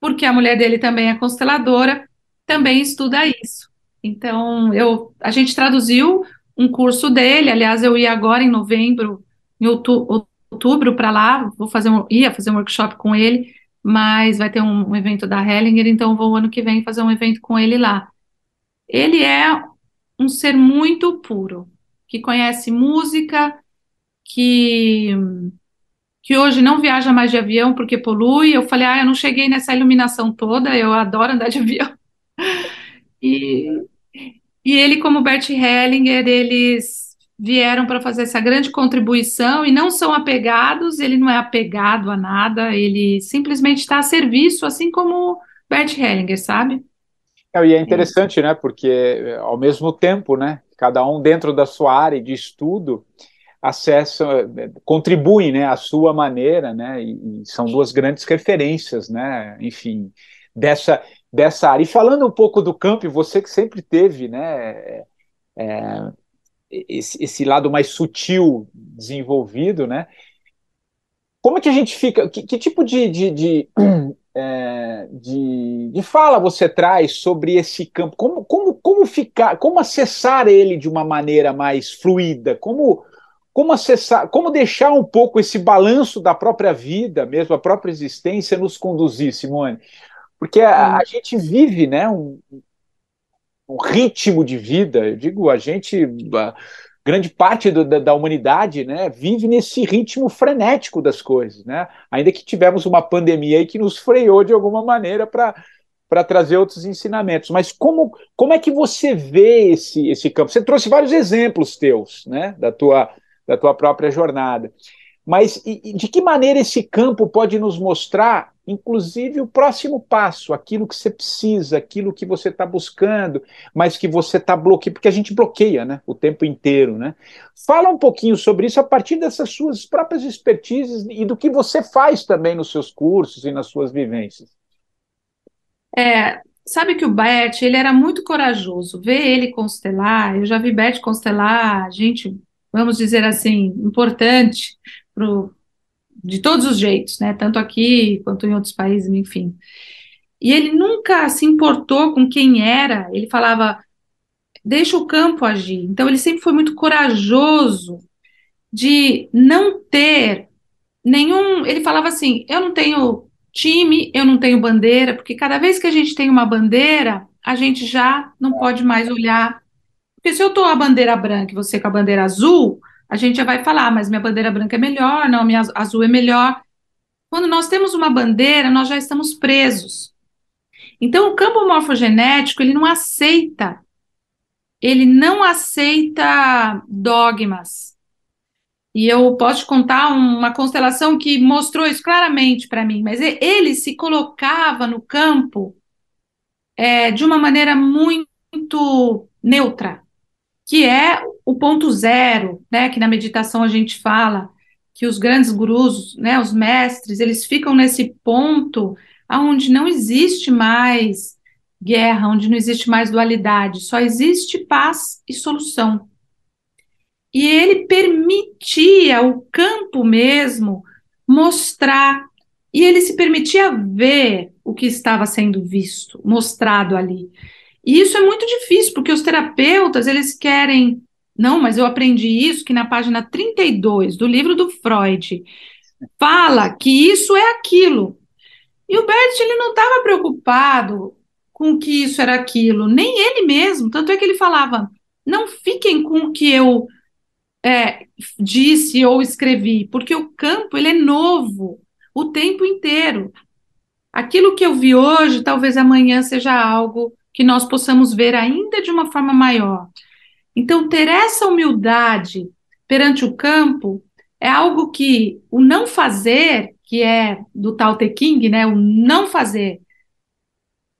porque a mulher dele também é consteladora, também estuda isso. Então, eu, a gente traduziu um curso dele, aliás, eu ia agora em novembro, em outubro, outubro para lá, vou fazer um, ia fazer um workshop com ele, mas vai ter um, um evento da Hellinger, então vou ano que vem fazer um evento com ele lá. Ele é um ser muito puro, que conhece música, que que hoje não viaja mais de avião porque polui. Eu falei, ah, eu não cheguei nessa iluminação toda, eu adoro andar de avião. E e ele, como Bert Hellinger, eles vieram para fazer essa grande contribuição e não são apegados, ele não é apegado a nada, ele simplesmente está a serviço, assim como Bert Hellinger, sabe? É, e é interessante, né, porque ao mesmo tempo, né, cada um dentro da sua área de estudo acessa, contribui, né, à sua maneira, né, e, e são duas grandes referências, né, enfim, dessa dessa área. E falando um pouco do campo, você que sempre teve né, é, esse, esse, lado mais sutil desenvolvido, né? Como é que a gente fica? Que, que tipo de, de, de, é, de, de, fala você traz sobre esse campo? Como, como, como ficar, como acessar ele de uma maneira mais fluida? Como como acessar, como deixar um pouco esse balanço da própria vida, mesmo a própria existência, nos conduzir, Simone? Porque a, a gente vive né, um, um, ritmo de vida, eu digo, a gente, a grande parte do, da, da, humanidade né, vive nesse ritmo frenético das coisas, né? ainda que tivemos uma pandemia aí que nos freou de alguma maneira para para trazer outros ensinamentos. Mas como, como é que você vê esse, esse campo? Você trouxe vários exemplos teus, né, da tua, da tua própria jornada. Mas e, de que maneira esse campo pode nos mostrar, inclusive, o próximo passo, aquilo que você precisa, aquilo que você está buscando, mas que você está bloqueando, porque a gente bloqueia né, o tempo inteiro. Né? Fala um pouquinho sobre isso a partir dessas suas próprias expertises e do que você faz também nos seus cursos e nas suas vivências. É, sabe que o Bert, ele era muito corajoso. Ver ele constelar, eu já vi Bert constelar gente, vamos dizer assim, importante, pro, de todos os jeitos, né? Tanto aqui quanto em outros países, enfim. E ele nunca se importou com quem era, ele falava, deixa o campo agir. Então, ele sempre foi muito corajoso de não ter nenhum. Ele falava assim: eu não tenho time, eu não tenho bandeira, porque cada vez que a gente tem uma bandeira, a gente já não pode mais olhar. Porque se eu estou a bandeira branca e você com a bandeira azul, a gente já vai falar, mas minha bandeira branca é melhor, não, minha azul é melhor. Quando nós temos uma bandeira, nós já estamos presos. Então, o campo morfogenético, ele não aceita, ele não aceita dogmas. E eu posso te contar uma constelação que mostrou isso claramente para mim, mas ele se colocava no campo é, de uma maneira muito neutra que é o ponto zero, né, que na meditação a gente fala, que os grandes gurus, né, os mestres, eles ficam nesse ponto aonde não existe mais guerra, onde não existe mais dualidade, só existe paz e solução. E ele permitia o campo mesmo mostrar. E ele se permitia ver o que estava sendo visto, mostrado ali. E isso é muito difícil, porque os terapeutas, eles querem. Não, mas eu aprendi isso que na página 32 do livro do Freud fala que isso é aquilo. E o Bert, ele não estava preocupado com que isso era aquilo, nem ele mesmo. Tanto é que ele falava: não fiquem com o que eu é, disse ou escrevi, porque o campo ele é novo o tempo inteiro. Aquilo que eu vi hoje, talvez amanhã seja algo que nós possamos ver ainda de uma forma maior. Então, ter essa humildade perante o campo é algo que o não fazer, que é do Tao Te King, né, o não fazer,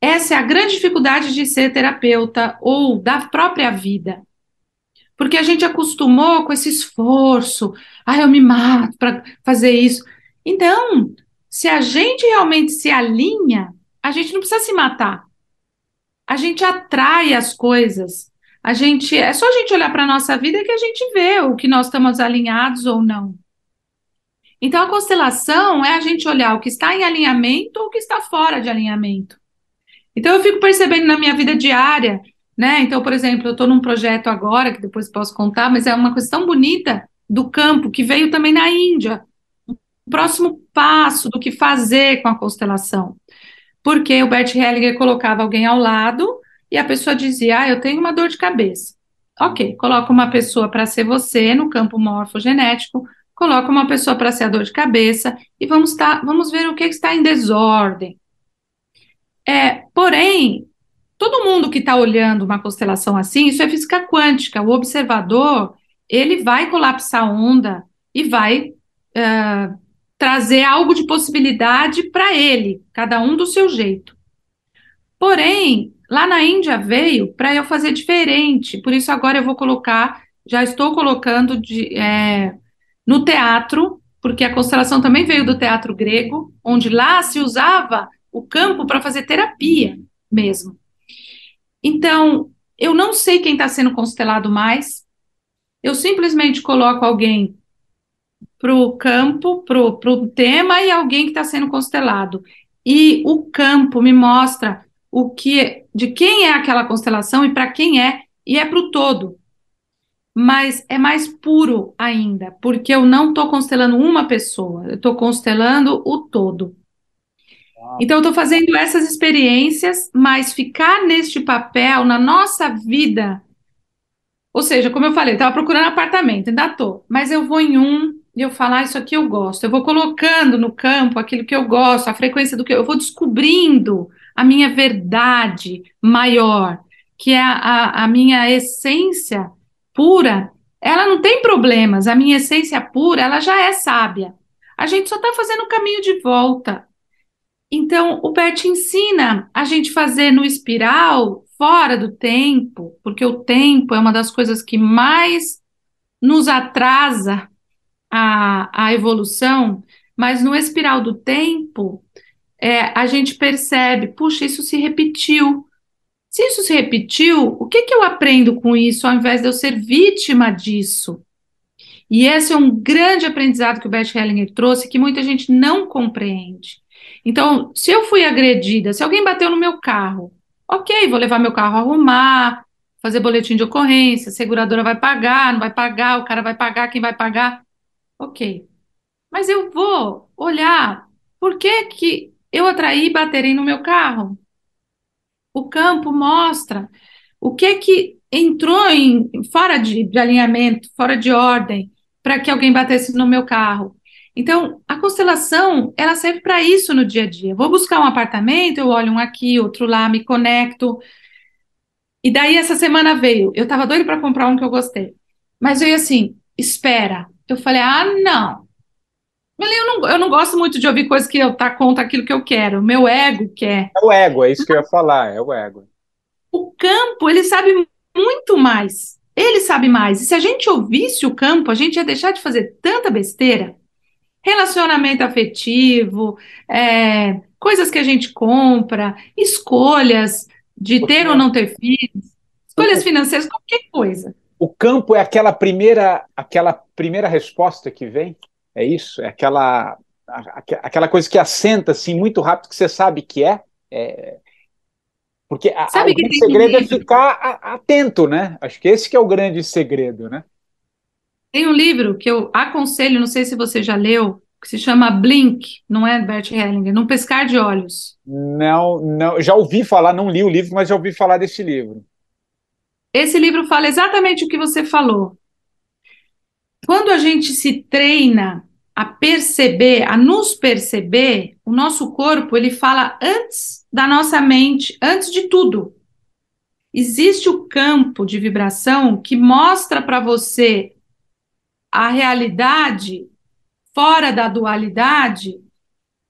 essa é a grande dificuldade de ser terapeuta ou da própria vida. Porque a gente acostumou com esse esforço, ah, eu me mato para fazer isso. Então, se a gente realmente se alinha, a gente não precisa se matar. A gente atrai as coisas. A gente é só a gente olhar para a nossa vida que a gente vê o que nós estamos alinhados ou não. Então a constelação é a gente olhar o que está em alinhamento ou o que está fora de alinhamento. Então eu fico percebendo na minha vida diária né? Então, por exemplo, eu estou num projeto agora, que depois posso contar, mas é uma coisa tão bonita do campo, que veio também na Índia. O próximo passo do que fazer com a constelação. Porque o Bert Hellinger colocava alguém ao lado e a pessoa dizia, ah, eu tenho uma dor de cabeça. Ok, coloca uma pessoa para ser você no campo morfogenético, coloca uma pessoa para ser a dor de cabeça e vamos, tá, vamos ver o que está em desordem. É, porém, Todo mundo que está olhando uma constelação assim, isso é física quântica. O observador, ele vai colapsar a onda e vai uh, trazer algo de possibilidade para ele, cada um do seu jeito. Porém, lá na Índia veio para eu fazer diferente. Por isso agora eu vou colocar, já estou colocando de, é, no teatro, porque a constelação também veio do teatro grego, onde lá se usava o campo para fazer terapia mesmo. Então, eu não sei quem está sendo constelado mais, eu simplesmente coloco alguém para o campo, para o tema, e alguém que está sendo constelado. E o campo me mostra o que, de quem é aquela constelação e para quem é, e é para o todo. Mas é mais puro ainda, porque eu não estou constelando uma pessoa, eu estou constelando o todo. Então, eu estou fazendo essas experiências, mas ficar neste papel na nossa vida. Ou seja, como eu falei, estava procurando apartamento, ainda estou, mas eu vou em um eu falar ah, isso aqui eu gosto. Eu vou colocando no campo aquilo que eu gosto, a frequência do que eu, vou descobrindo a minha verdade maior, que é a, a minha essência pura. Ela não tem problemas, a minha essência pura, ela já é sábia. A gente só está fazendo o caminho de volta. Então, o Bert ensina a gente fazer no espiral fora do tempo, porque o tempo é uma das coisas que mais nos atrasa a, a evolução, mas no espiral do tempo, é, a gente percebe, puxa, isso se repetiu. Se isso se repetiu, o que, que eu aprendo com isso ao invés de eu ser vítima disso? E esse é um grande aprendizado que o Bert Hellinger trouxe que muita gente não compreende. Então, se eu fui agredida, se alguém bateu no meu carro, ok, vou levar meu carro arrumar, fazer boletim de ocorrência, a seguradora vai pagar, não vai pagar, o cara vai pagar, quem vai pagar, ok. Mas eu vou olhar por que, que eu atraí e baterem no meu carro. O campo mostra o que que entrou em fora de, de alinhamento, fora de ordem, para que alguém batesse no meu carro. Então, a constelação, ela serve para isso no dia a dia. Vou buscar um apartamento, eu olho um aqui, outro lá, me conecto. E daí essa semana veio, eu estava doido para comprar um que eu gostei. Mas veio assim, espera. Eu falei: "Ah, não. Eu não, eu não gosto muito de ouvir coisas que eu tá contra aquilo que eu quero. O meu ego quer. É o ego, é isso que eu ia falar, é o ego. O campo, ele sabe muito mais. Ele sabe mais. E se a gente ouvisse o campo, a gente ia deixar de fazer tanta besteira relacionamento afetivo, é, coisas que a gente compra, escolhas de ter ou não ter filhos, escolhas financeiras, qualquer coisa. O campo é aquela primeira, aquela primeira resposta que vem? É isso? É aquela aquela coisa que assenta assim muito rápido que você sabe que é. é porque a, sabe o segredo é ficar atento, né? Acho que esse que é o grande segredo, né? Tem um livro que eu aconselho, não sei se você já leu, que se chama Blink, não é Bert Hellinger, Num Pescar de Olhos. Não, não, já ouvi falar, não li o livro, mas já ouvi falar desse livro. Esse livro fala exatamente o que você falou. Quando a gente se treina a perceber, a nos perceber, o nosso corpo, ele fala antes da nossa mente, antes de tudo. Existe o campo de vibração que mostra para você a realidade fora da dualidade,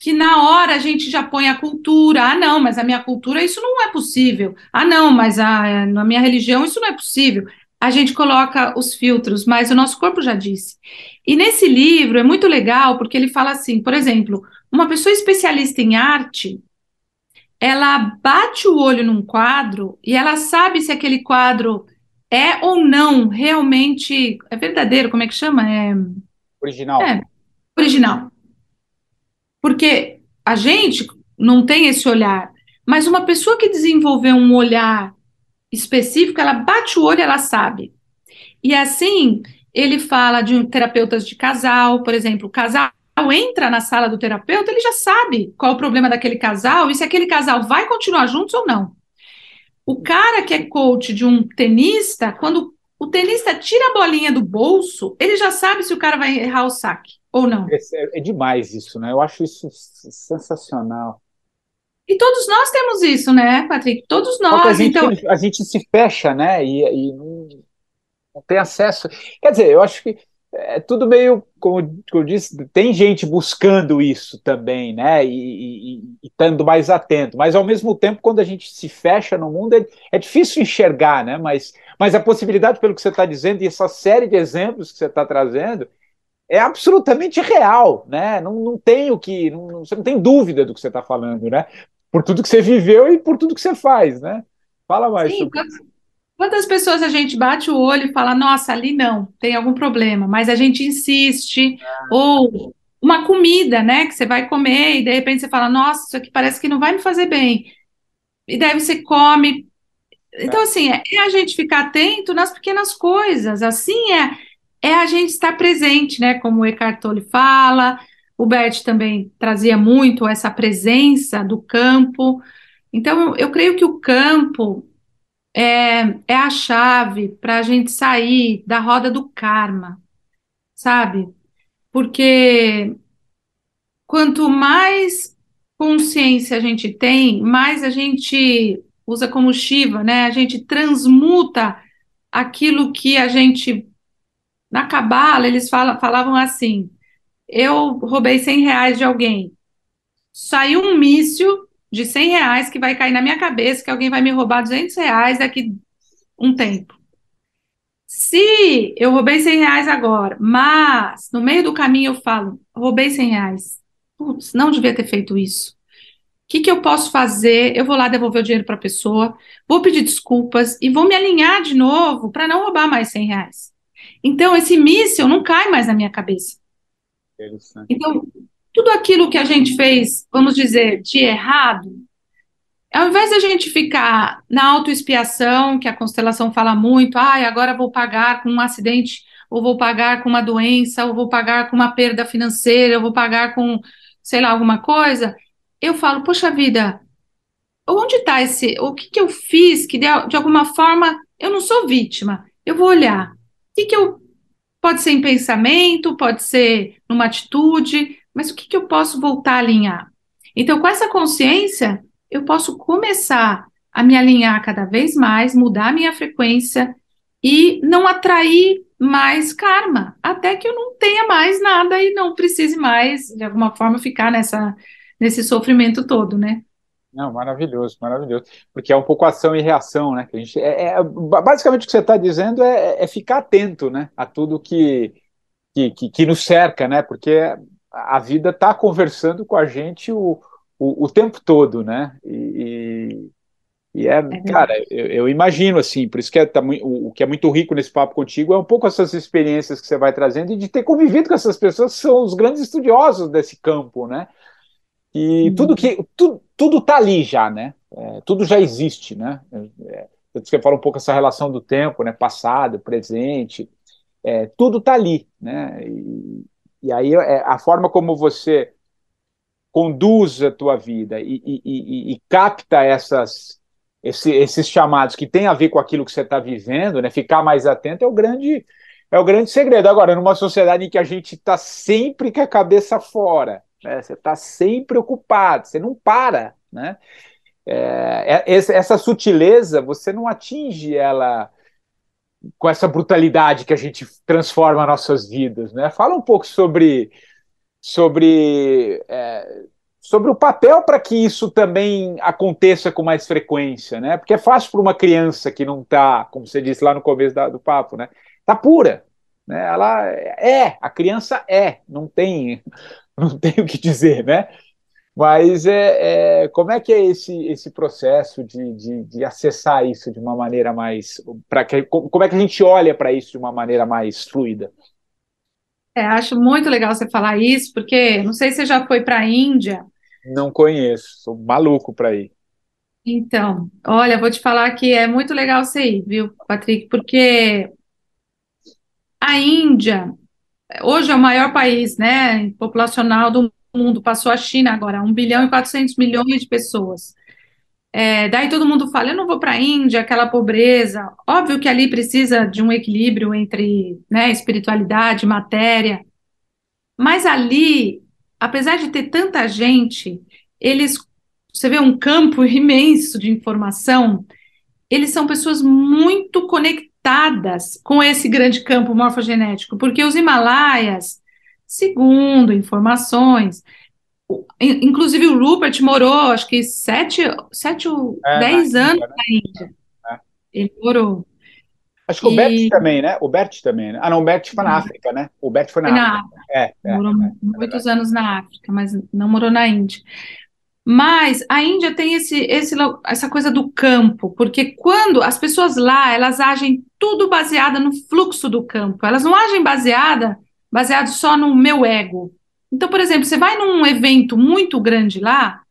que na hora a gente já põe a cultura. Ah, não, mas a minha cultura isso não é possível. Ah, não, mas a, na minha religião isso não é possível. A gente coloca os filtros, mas o nosso corpo já disse. E nesse livro é muito legal porque ele fala assim, por exemplo, uma pessoa especialista em arte, ela bate o olho num quadro e ela sabe se aquele quadro é ou não realmente é verdadeiro, como é que chama? É original. É, original. Porque a gente não tem esse olhar, mas uma pessoa que desenvolveu um olhar específico, ela bate o olho, ela sabe. E assim, ele fala de terapeutas de casal, por exemplo, o casal entra na sala do terapeuta, ele já sabe qual é o problema daquele casal e se aquele casal vai continuar juntos ou não. O cara que é coach de um tenista, quando o tenista tira a bolinha do bolso, ele já sabe se o cara vai errar o saque ou não. É, é, é demais isso, né? Eu acho isso sensacional. E todos nós temos isso, né, Patrick? Todos nós. A gente, então... a gente se fecha, né? E, e não, não tem acesso. Quer dizer, eu acho que é tudo meio, como eu disse, tem gente buscando isso também, né? E, estando mais atento. Mas ao mesmo tempo, quando a gente se fecha no mundo, é, é difícil enxergar, né? Mas, mas a possibilidade, pelo que você está dizendo, e essa série de exemplos que você está trazendo, é absolutamente real, né? Não, não tem o que. Não, você não tem dúvida do que você está falando, né? Por tudo que você viveu e por tudo que você faz, né? Fala mais Sim, sobre isso. Quantas pessoas a gente bate o olho e fala, nossa, ali não, tem algum problema, mas a gente insiste, ah. ou uma comida, né, que você vai comer e de repente você fala, nossa, isso aqui parece que não vai me fazer bem. E daí você come. Então, é. assim, é, é a gente ficar atento nas pequenas coisas, assim é, é a gente estar presente, né, como o Eckhart Tolle fala, o Bert também trazia muito essa presença do campo. Então, eu creio que o campo é, é a chave para a gente sair da roda do karma, sabe? Porque quanto mais consciência a gente tem, mais a gente usa como Shiva, né? A gente transmuta aquilo que a gente. Na Cabala, eles falam, falavam assim: eu roubei 100 reais de alguém, saiu um míssil de 100 reais que vai cair na minha cabeça que alguém vai me roubar 200 reais daqui um tempo. Se eu roubei 100 reais agora, mas no meio do caminho eu falo, roubei 100 reais, putz, não devia ter feito isso. O que, que eu posso fazer? Eu vou lá devolver o dinheiro para a pessoa, vou pedir desculpas e vou me alinhar de novo para não roubar mais 100 reais. Então, esse míssil não cai mais na minha cabeça. Então, tudo aquilo que a gente fez, vamos dizer, de errado, ao invés de a gente ficar na autoexpiação, que a constelação fala muito, ah, agora vou pagar com um acidente, ou vou pagar com uma doença, ou vou pagar com uma perda financeira, ou vou pagar com, sei lá, alguma coisa, eu falo, poxa vida, onde está esse, o que, que eu fiz que de, de alguma forma eu não sou vítima, eu vou olhar, que, que eu, pode ser em pensamento, pode ser numa atitude, mas o que, que eu posso voltar a alinhar? Então, com essa consciência, eu posso começar a me alinhar cada vez mais, mudar a minha frequência e não atrair mais karma, até que eu não tenha mais nada e não precise mais, de alguma forma, ficar nessa, nesse sofrimento todo, né? Não, maravilhoso, maravilhoso. Porque é um pouco ação e reação, né? Que a gente, é, é basicamente o que você está dizendo é, é, ficar atento né? a tudo que, que, que, que nos cerca, né? Porque a vida está conversando com a gente o, o, o, tempo todo, né? E, E é, é cara, eu, eu, imagino assim, por isso que é, tá, o, o, que é muito rico nesse papo contigo é um pouco essas experiências que você vai trazendo e de ter convivido com essas pessoas que são os grandes estudiosos desse campo, né? E tudo que tudo, tá ali já, né? É, tudo já existe, né? É, você fala um pouco essa relação do tempo, né? Passado, presente, é, tudo tá ali, né? E, e aí é, a forma como você conduz a tua vida e, e, e, e capta essas esse, esses chamados que tem a ver com aquilo que você está vivendo, né? Ficar mais atento é o grande é o grande segredo. Agora, numa sociedade em que a gente está sempre com a cabeça fora, né? Você está sempre ocupado, você não para, né? É, é essa sutileza você não atinge ela com essa brutalidade que a gente transforma nossas vidas, né? Fala um pouco sobre sobre é, sobre o papel para que isso também aconteça com mais frequência, né? Porque é fácil para uma criança que não está, como você disse lá no começo da, do papo, né? Tá pura, né? Ela é, a criança é, não tem, não tem o que dizer, né? Mas é, é, como é que é esse, esse processo de, de, de acessar isso de uma maneira mais. Pra que, como é que a gente olha para isso de uma maneira mais fluida? É, acho muito legal você falar isso, porque não sei se você já foi para a Índia, não conheço, sou maluco para ir. Então, olha, vou te falar que é muito legal você ir, viu, Patrick? Porque a Índia, hoje é o maior país, né, populacional do mundo, passou a China agora, 1 bilhão e 400 milhões de pessoas. É, daí todo mundo fala, eu não vou para a Índia, aquela pobreza. Óbvio que ali precisa de um equilíbrio entre né, espiritualidade, matéria, mas ali apesar de ter tanta gente, eles, você vê um campo imenso de informação, eles são pessoas muito conectadas com esse grande campo morfogenético, porque os Himalaias, segundo informações, inclusive o Rupert morou, acho que sete, sete ou é, dez anos né? na Índia. É. Ele morou. Acho que e... o Bert também, né? O Bert também, né? Ah, não, o Bert foi na África, né? O Bert foi na, na África. É, é, morou é, muitos é anos na África, mas não morou na Índia. Mas a Índia tem esse, esse, essa coisa do campo, porque quando as pessoas lá, elas agem tudo baseada no fluxo do campo, elas não agem baseada, baseado só no meu ego. Então, por exemplo, você vai num evento muito grande lá,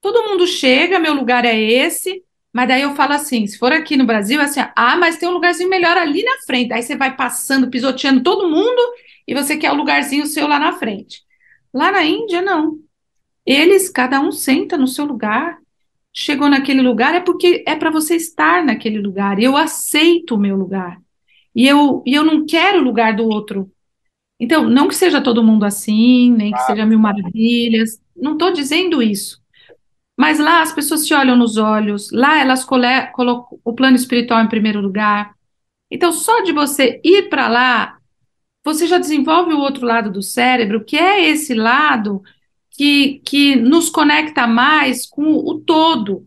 todo mundo chega, meu lugar é esse, mas daí eu falo assim, se for aqui no Brasil, é assim, ah, mas tem um lugarzinho melhor ali na frente. Aí você vai passando, pisoteando todo mundo e você quer o lugarzinho seu lá na frente. Lá na Índia, não. Eles, cada um senta no seu lugar. Chegou naquele lugar é porque é para você estar naquele lugar. Eu aceito o meu lugar. E eu, e eu não quero o lugar do outro. Então, não que seja todo mundo assim, nem que seja mil maravilhas. Não estou dizendo isso. Mas lá as pessoas se olham nos olhos, lá elas colocam o plano espiritual em primeiro lugar. Então, só de você ir para lá, você já desenvolve o outro lado do cérebro, que é esse lado que, que nos conecta mais com o todo.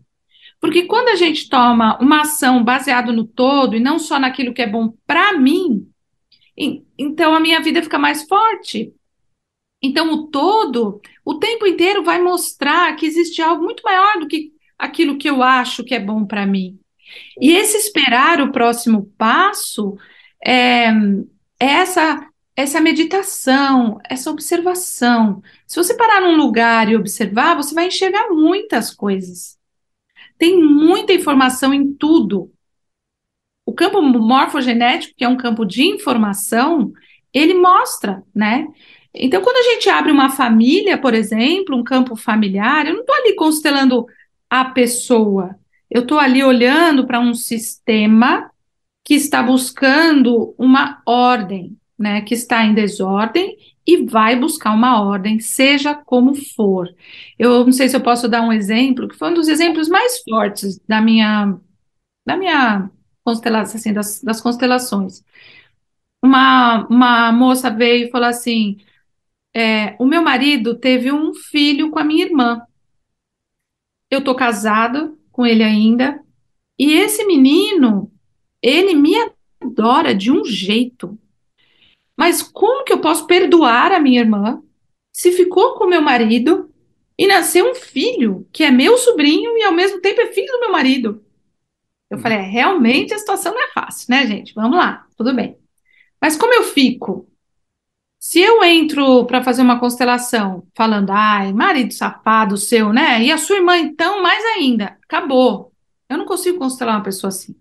Porque quando a gente toma uma ação baseada no todo e não só naquilo que é bom para mim, então a minha vida fica mais forte. Então, o todo, o tempo inteiro vai mostrar que existe algo muito maior do que aquilo que eu acho que é bom para mim. E esse esperar o próximo passo é, é essa essa meditação, essa observação. Se você parar num lugar e observar, você vai enxergar muitas coisas. Tem muita informação em tudo. O campo morfogenético, que é um campo de informação, ele mostra, né? Então, quando a gente abre uma família, por exemplo, um campo familiar, eu não estou ali constelando a pessoa, eu estou ali olhando para um sistema que está buscando uma ordem, né, que está em desordem e vai buscar uma ordem, seja como for. Eu não sei se eu posso dar um exemplo, que foi um dos exemplos mais fortes da minha, da minha constelação, assim, das, das constelações. Uma, uma moça veio e falou assim: é, o meu marido teve um filho com a minha irmã. Eu tô casado com ele ainda. E esse menino, ele me adora de um jeito. Mas como que eu posso perdoar a minha irmã se ficou com meu marido e nasceu um filho que é meu sobrinho e ao mesmo tempo é filho do meu marido. Eu falei, é, realmente a situação não é fácil, né, gente? Vamos lá, tudo bem. Mas como eu fico? Se eu entro para fazer uma constelação falando, ai, marido safado seu, né? E a sua irmã, então, mais ainda, acabou. Eu não consigo constelar uma pessoa assim.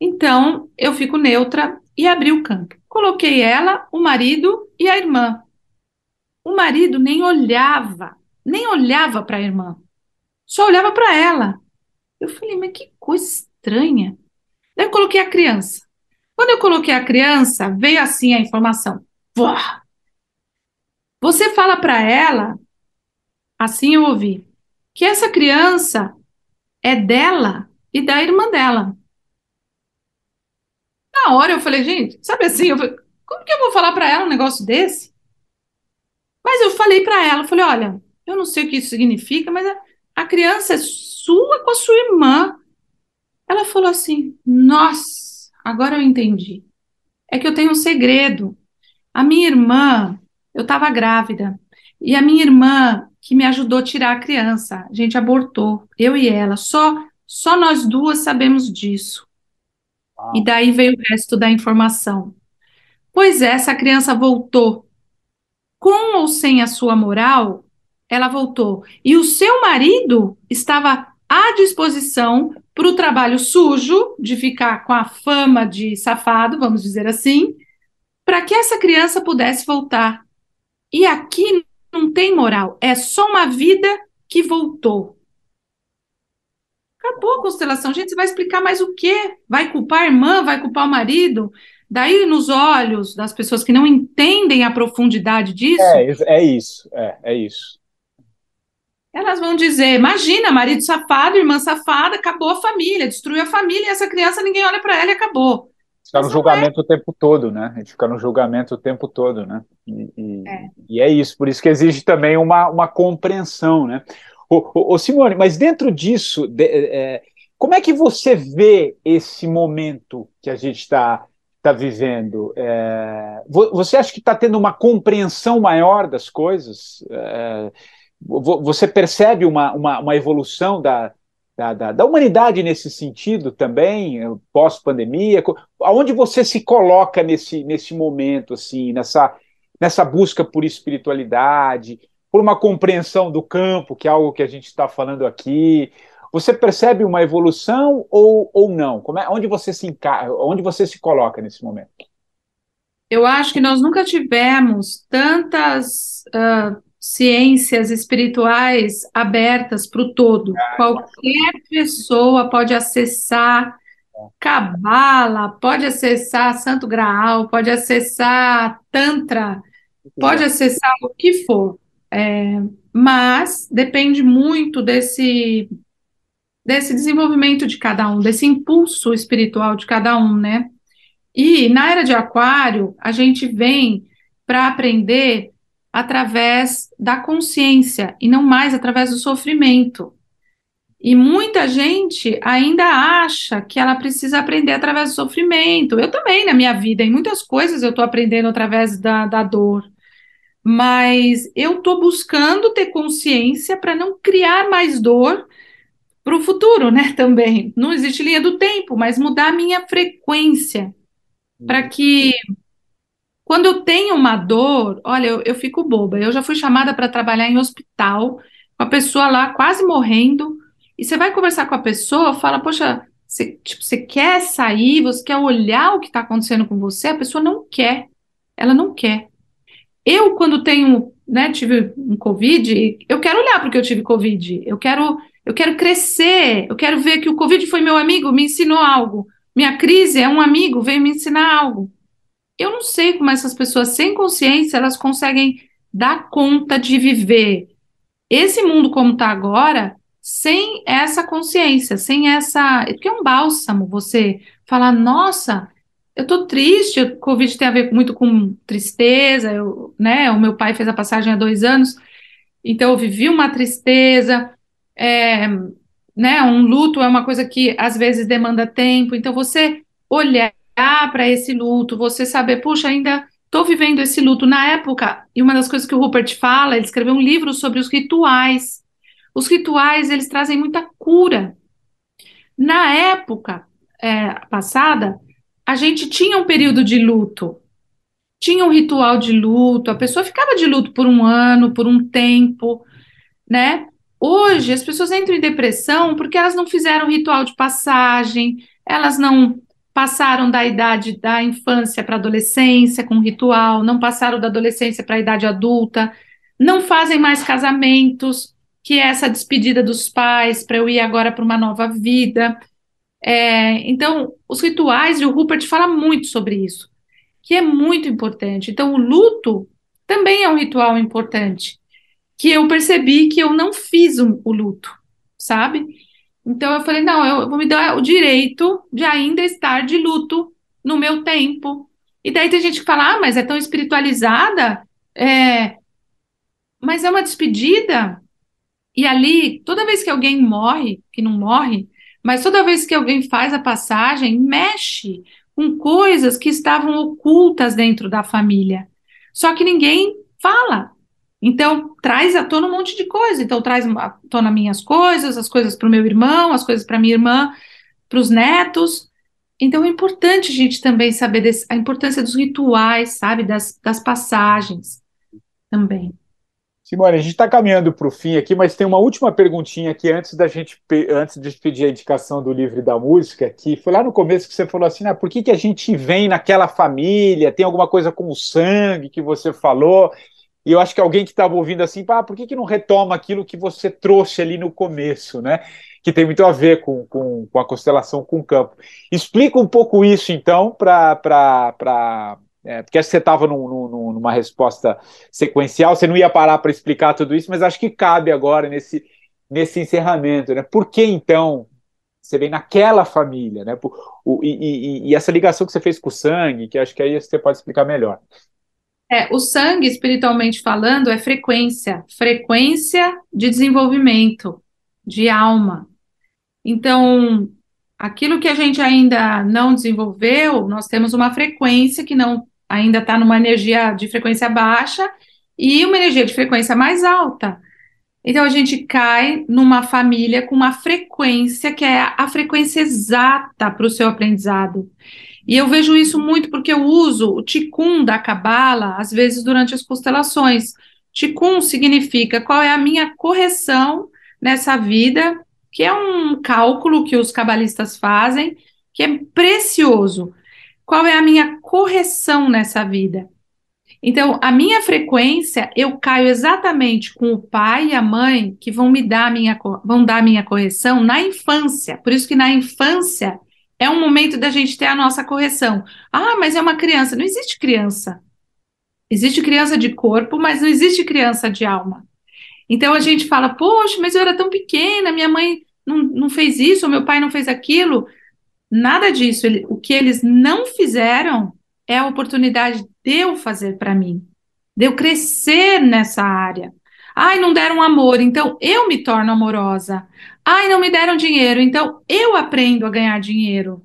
Então, eu fico neutra e abri o campo. Coloquei ela, o marido e a irmã. O marido nem olhava, nem olhava para a irmã, só olhava para ela. Eu falei, mas que coisa estranha. Daí eu coloquei a criança. Quando eu coloquei a criança, veio assim a informação. Você fala para ela, assim eu ouvi, que essa criança é dela e da irmã dela. Na hora eu falei, gente, sabe assim, eu falei, como que eu vou falar para ela um negócio desse? Mas eu falei para ela, eu falei, olha, eu não sei o que isso significa, mas a, a criança é sua com a sua irmã. Ela falou assim: Nossa, agora eu entendi. É que eu tenho um segredo. A minha irmã, eu estava grávida, e a minha irmã que me ajudou a tirar a criança, a gente abortou, eu e ela, só só nós duas sabemos disso. E daí veio o resto da informação. Pois é, essa criança voltou. Com ou sem a sua moral, ela voltou. E o seu marido estava à disposição para o trabalho sujo, de ficar com a fama de safado, vamos dizer assim, para que essa criança pudesse voltar. E aqui não tem moral, é só uma vida que voltou. Acabou a constelação. Gente, você vai explicar mais o quê? Vai culpar a irmã? Vai culpar o marido? Daí, nos olhos das pessoas que não entendem a profundidade disso. É, é isso, é, é isso. Elas vão dizer: imagina, marido safado, irmã safada, acabou a família, destruiu a família, e essa criança ninguém olha para ela e acabou. Fica no julgamento é. o tempo todo, né? A gente fica no julgamento o tempo todo, né? E, e, é. e é isso, por isso que exige também uma, uma compreensão, né? Ô, ô, Simone, mas dentro disso, de, é, como é que você vê esse momento que a gente está tá vivendo? É, você acha que está tendo uma compreensão maior das coisas? É, você percebe uma, uma, uma evolução da, da, da, da, humanidade nesse sentido também, pós-pandemia? Aonde você se coloca nesse, nesse momento, assim, nessa, nessa busca por espiritualidade, por uma compreensão do campo, que é algo que a gente está falando aqui? Você percebe uma evolução ou, ou não? Como é, onde você se encara, onde você se coloca nesse momento? Eu acho que nós nunca tivemos tantas uh, ciências espirituais abertas para o todo. Ah, Qualquer pessoa pode acessar Cabala, pode acessar Santo Graal, pode acessar Tantra, pode acessar o que for. É, mas depende muito desse, desse desenvolvimento de cada um, desse impulso espiritual de cada um, né? E na era de Aquário, a gente vem para aprender através da consciência e não mais através do sofrimento. E muita gente ainda acha que ela precisa aprender através do sofrimento. Eu também, na minha vida, em muitas coisas eu estou aprendendo através da, da dor. Mas eu estou buscando ter consciência para não criar mais dor para o futuro, né? Também. Não existe linha do tempo, mas mudar a minha frequência para que quando eu tenho uma dor, olha, eu, eu fico boba. Eu já fui chamada para trabalhar em hospital, com a pessoa lá quase morrendo, e você vai conversar com a pessoa, fala, poxa, você, tipo, você quer sair, você quer olhar o que está acontecendo com você? A pessoa não quer, ela não quer. Eu, quando tenho, né, tive um Covid, eu quero olhar porque eu tive Covid, eu quero, eu quero crescer, eu quero ver que o Covid foi meu amigo, me ensinou algo. Minha crise é um amigo, veio me ensinar algo. Eu não sei como essas pessoas sem consciência elas conseguem dar conta de viver esse mundo como está agora sem essa consciência, sem essa. Porque é um bálsamo você falar, nossa, eu tô triste, o Covid tem a ver muito com tristeza, eu, né? O meu pai fez a passagem há dois anos, então eu vivi uma tristeza, é, né? Um luto é uma coisa que às vezes demanda tempo, então você olhar para esse luto, você saber, puxa, ainda estou vivendo esse luto. Na época, e uma das coisas que o Rupert fala, ele escreveu um livro sobre os rituais. Os rituais, eles trazem muita cura. Na época é, passada, a gente tinha um período de luto, tinha um ritual de luto, a pessoa ficava de luto por um ano, por um tempo, né? Hoje as pessoas entram em depressão porque elas não fizeram ritual de passagem, elas não passaram da idade da infância para a adolescência com ritual, não passaram da adolescência para a idade adulta, não fazem mais casamentos, que é essa despedida dos pais para eu ir agora para uma nova vida. É, então, os rituais, e o Rupert fala muito sobre isso, que é muito importante. Então, o luto também é um ritual importante, que eu percebi que eu não fiz o luto, sabe? Então, eu falei, não, eu vou me dar o direito de ainda estar de luto no meu tempo. E daí tem gente que fala, ah, mas é tão espiritualizada, é... mas é uma despedida. E ali, toda vez que alguém morre, que não morre, mas toda vez que alguém faz a passagem, mexe com coisas que estavam ocultas dentro da família. Só que ninguém fala. Então, traz à tona um monte de coisa. Então, traz à tona minhas coisas, as coisas para o meu irmão, as coisas para minha irmã, para os netos. Então, é importante a gente também saber desse, a importância dos rituais, sabe? Das, das passagens também. Simone, a gente está caminhando para o fim aqui, mas tem uma última perguntinha aqui antes da gente antes de pedir a indicação do livro e da música, que foi lá no começo que você falou assim, ah, por que, que a gente vem naquela família? Tem alguma coisa com o sangue que você falou? E eu acho que alguém que estava ouvindo assim, ah, por que, que não retoma aquilo que você trouxe ali no começo, né? Que tem muito a ver com, com, com a constelação com o campo. Explica um pouco isso, então, para é, porque acho que você estava num, num, numa resposta sequencial, você não ia parar para explicar tudo isso, mas acho que cabe agora nesse, nesse encerramento. Né? Por que então você vem naquela família? Né? Por, o, e, e, e, essa ligação que você fez com o sangue, que acho que aí você pode explicar melhor. É, o sangue, espiritualmente falando, é frequência frequência de desenvolvimento, de alma. Então, aquilo que a gente ainda não desenvolveu, nós temos uma frequência que não ainda está numa energia de frequência baixa e uma energia de frequência mais alta. Então a gente cai numa família com uma frequência que é a frequência exata para o seu aprendizado. E eu vejo isso muito porque eu uso o Tikkun da Cabala, às vezes durante as constelações. Tikkun significa qual é a minha correção nessa vida, que é um cálculo que os cabalistas fazem, que é precioso. Qual é a minha correção nessa vida? Então, a minha frequência, eu caio exatamente com o pai e a mãe que vão me dar minha, vão dar minha correção na infância. Por isso que na infância é um momento da gente ter a nossa correção. Ah, mas é uma criança. Não existe criança. Existe criança de corpo, mas não existe criança de alma. Então a gente fala, poxa, mas eu era tão pequena, minha mãe não, não fez isso, meu pai não fez aquilo. Nada disso. Ele, o que eles não fizeram é a oportunidade de eu fazer para mim, de eu crescer nessa área. Ai, não deram amor, então eu me torno amorosa. Ai, não me deram dinheiro, então eu aprendo a ganhar dinheiro.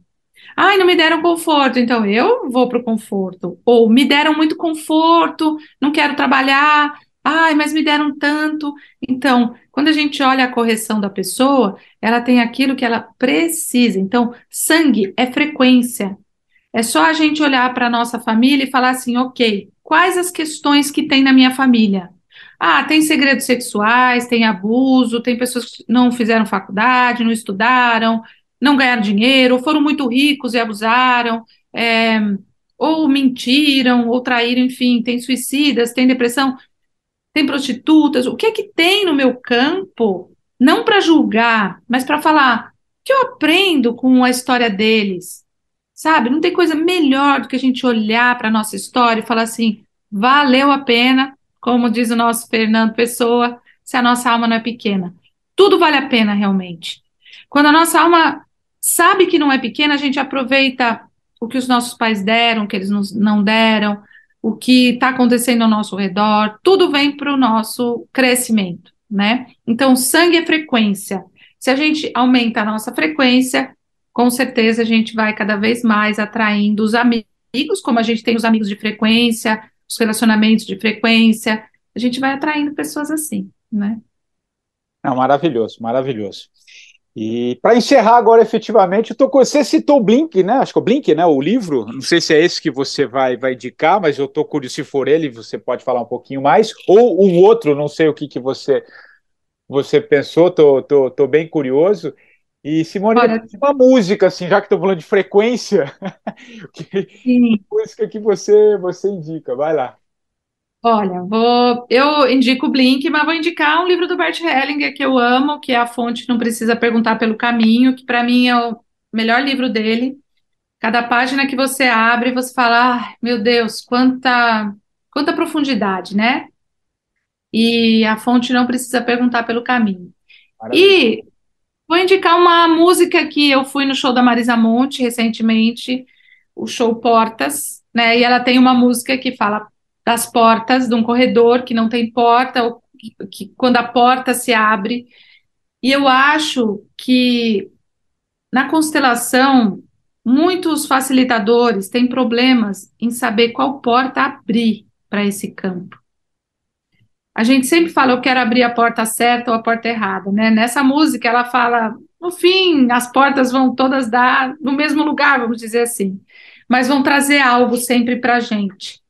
Ai, não me deram conforto, então eu vou para o conforto. Ou me deram muito conforto, não quero trabalhar. Ai, mas me deram tanto. Então, quando a gente olha a correção da pessoa, ela tem aquilo que ela precisa. Então, sangue é frequência. É só a gente olhar para a nossa família e falar assim: ok, quais as questões que tem na minha família? Ah, tem segredos sexuais, tem abuso, tem pessoas que não fizeram faculdade, não estudaram, não ganharam dinheiro, foram muito ricos e abusaram, é, ou mentiram, ou traíram, enfim, tem suicidas, tem depressão tem prostitutas, o que é que tem no meu campo, não para julgar, mas para falar que eu aprendo com a história deles, sabe? Não tem coisa melhor do que a gente olhar para a nossa história e falar assim, valeu a pena, como diz o nosso Fernando Pessoa, se a nossa alma não é pequena. Tudo vale a pena realmente. Quando a nossa alma sabe que não é pequena, a gente aproveita o que os nossos pais deram, o que eles não deram, o que está acontecendo ao nosso redor, tudo vem para o nosso crescimento, né? Então, sangue é frequência. Se a gente aumenta a nossa frequência, com certeza a gente vai cada vez mais atraindo os amigos como a gente tem os amigos de frequência, os relacionamentos de frequência, a gente vai atraindo pessoas assim, né? Não, maravilhoso, maravilhoso. E para encerrar agora, efetivamente, eu tô você citou o Blink, né? Acho que é o Blink, né? O livro. Não sei se é esse que você vai, vai indicar, mas eu tô curioso. Se for ele, você pode falar um pouquinho mais. Ou um outro, não sei o que, que você você pensou, tô, tô, tô bem curioso. E Simone, Olha, uma música, assim, já que estou falando de frequência, que música que você, você indica? Vai lá. Olha, vou, eu indico o Blink, mas vou indicar um livro do Bert Hellinger que eu amo, que é A Fonte Não Precisa Perguntar pelo Caminho, que para mim é o melhor livro dele. Cada página que você abre, você fala, ah, meu Deus, quanta, quanta profundidade, né? E a fonte não precisa perguntar pelo caminho. Maravilha. E vou indicar uma música que eu fui no show da Marisa Monte recentemente, o show Portas, né? E ela tem uma música que fala das portas de um corredor que não tem porta, ou que, que quando a porta se abre. E eu acho que na constelação, muitos facilitadores têm problemas em saber qual porta abrir para esse campo. A gente sempre fala, eu quero abrir a porta certa ou a porta errada, né? Nessa música, ela fala, no fim, as portas vão todas dar no mesmo lugar, vamos dizer assim, mas vão trazer algo sempre para a gente.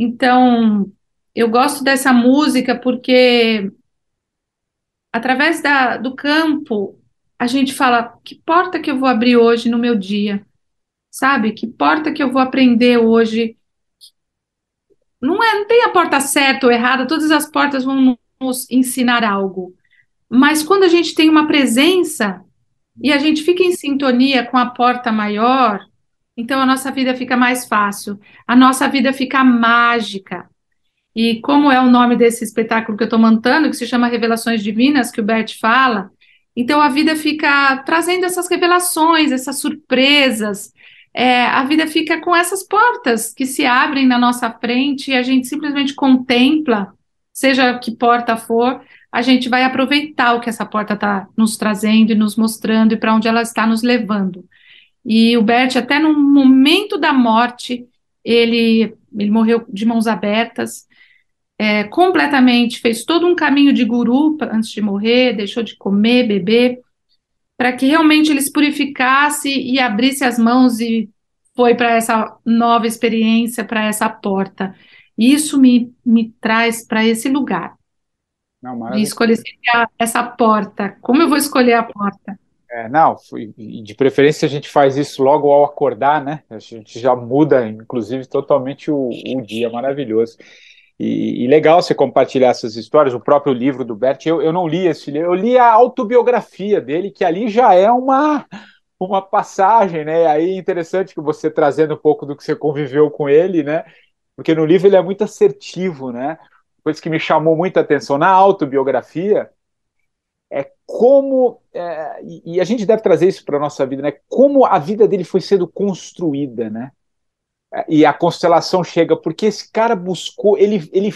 Então, eu gosto dessa música porque, através da, do campo, a gente fala: que porta que eu vou abrir hoje no meu dia? Sabe? Que porta que eu vou aprender hoje? Não, é, não tem a porta certa ou errada, todas as portas vão nos ensinar algo. Mas quando a gente tem uma presença e a gente fica em sintonia com a porta maior, então a nossa vida fica mais fácil, a nossa vida fica mágica. E como é o nome desse espetáculo que eu estou montando, que se chama Revelações Divinas, que o Bert fala, então a vida fica trazendo essas revelações, essas surpresas. É, a vida fica com essas portas que se abrem na nossa frente e a gente simplesmente contempla, seja que porta for, a gente vai aproveitar o que essa porta está nos trazendo e nos mostrando e para onde ela está nos levando. E o Bert, até no momento da morte, ele, ele morreu de mãos abertas, é, completamente, fez todo um caminho de guru antes de morrer, deixou de comer, beber, para que realmente ele se purificasse e abrisse as mãos e foi para essa nova experiência, para essa porta. Isso me, me traz para esse lugar. Não, escolher essa porta. Como eu vou escolher a porta? É, não, de preferência a gente faz isso logo ao acordar, né? A gente já muda, inclusive, totalmente o, o dia, maravilhoso. E, e, legal você compartilhar essas histórias, o próprio livro do Bert, eu, eu não li esse livro, eu li a autobiografia dele, que ali já é uma, uma passagem, né? Aí é interessante que você trazendo um pouco do que você conviveu com ele, né? Porque no livro ele é muito assertivo, né? Coisa que me chamou muita atenção na autobiografia, é como é, e a gente deve trazer isso para a nossa vida, né? Como a vida dele foi sendo construída, né? E a constelação chega porque esse cara buscou, ele, ele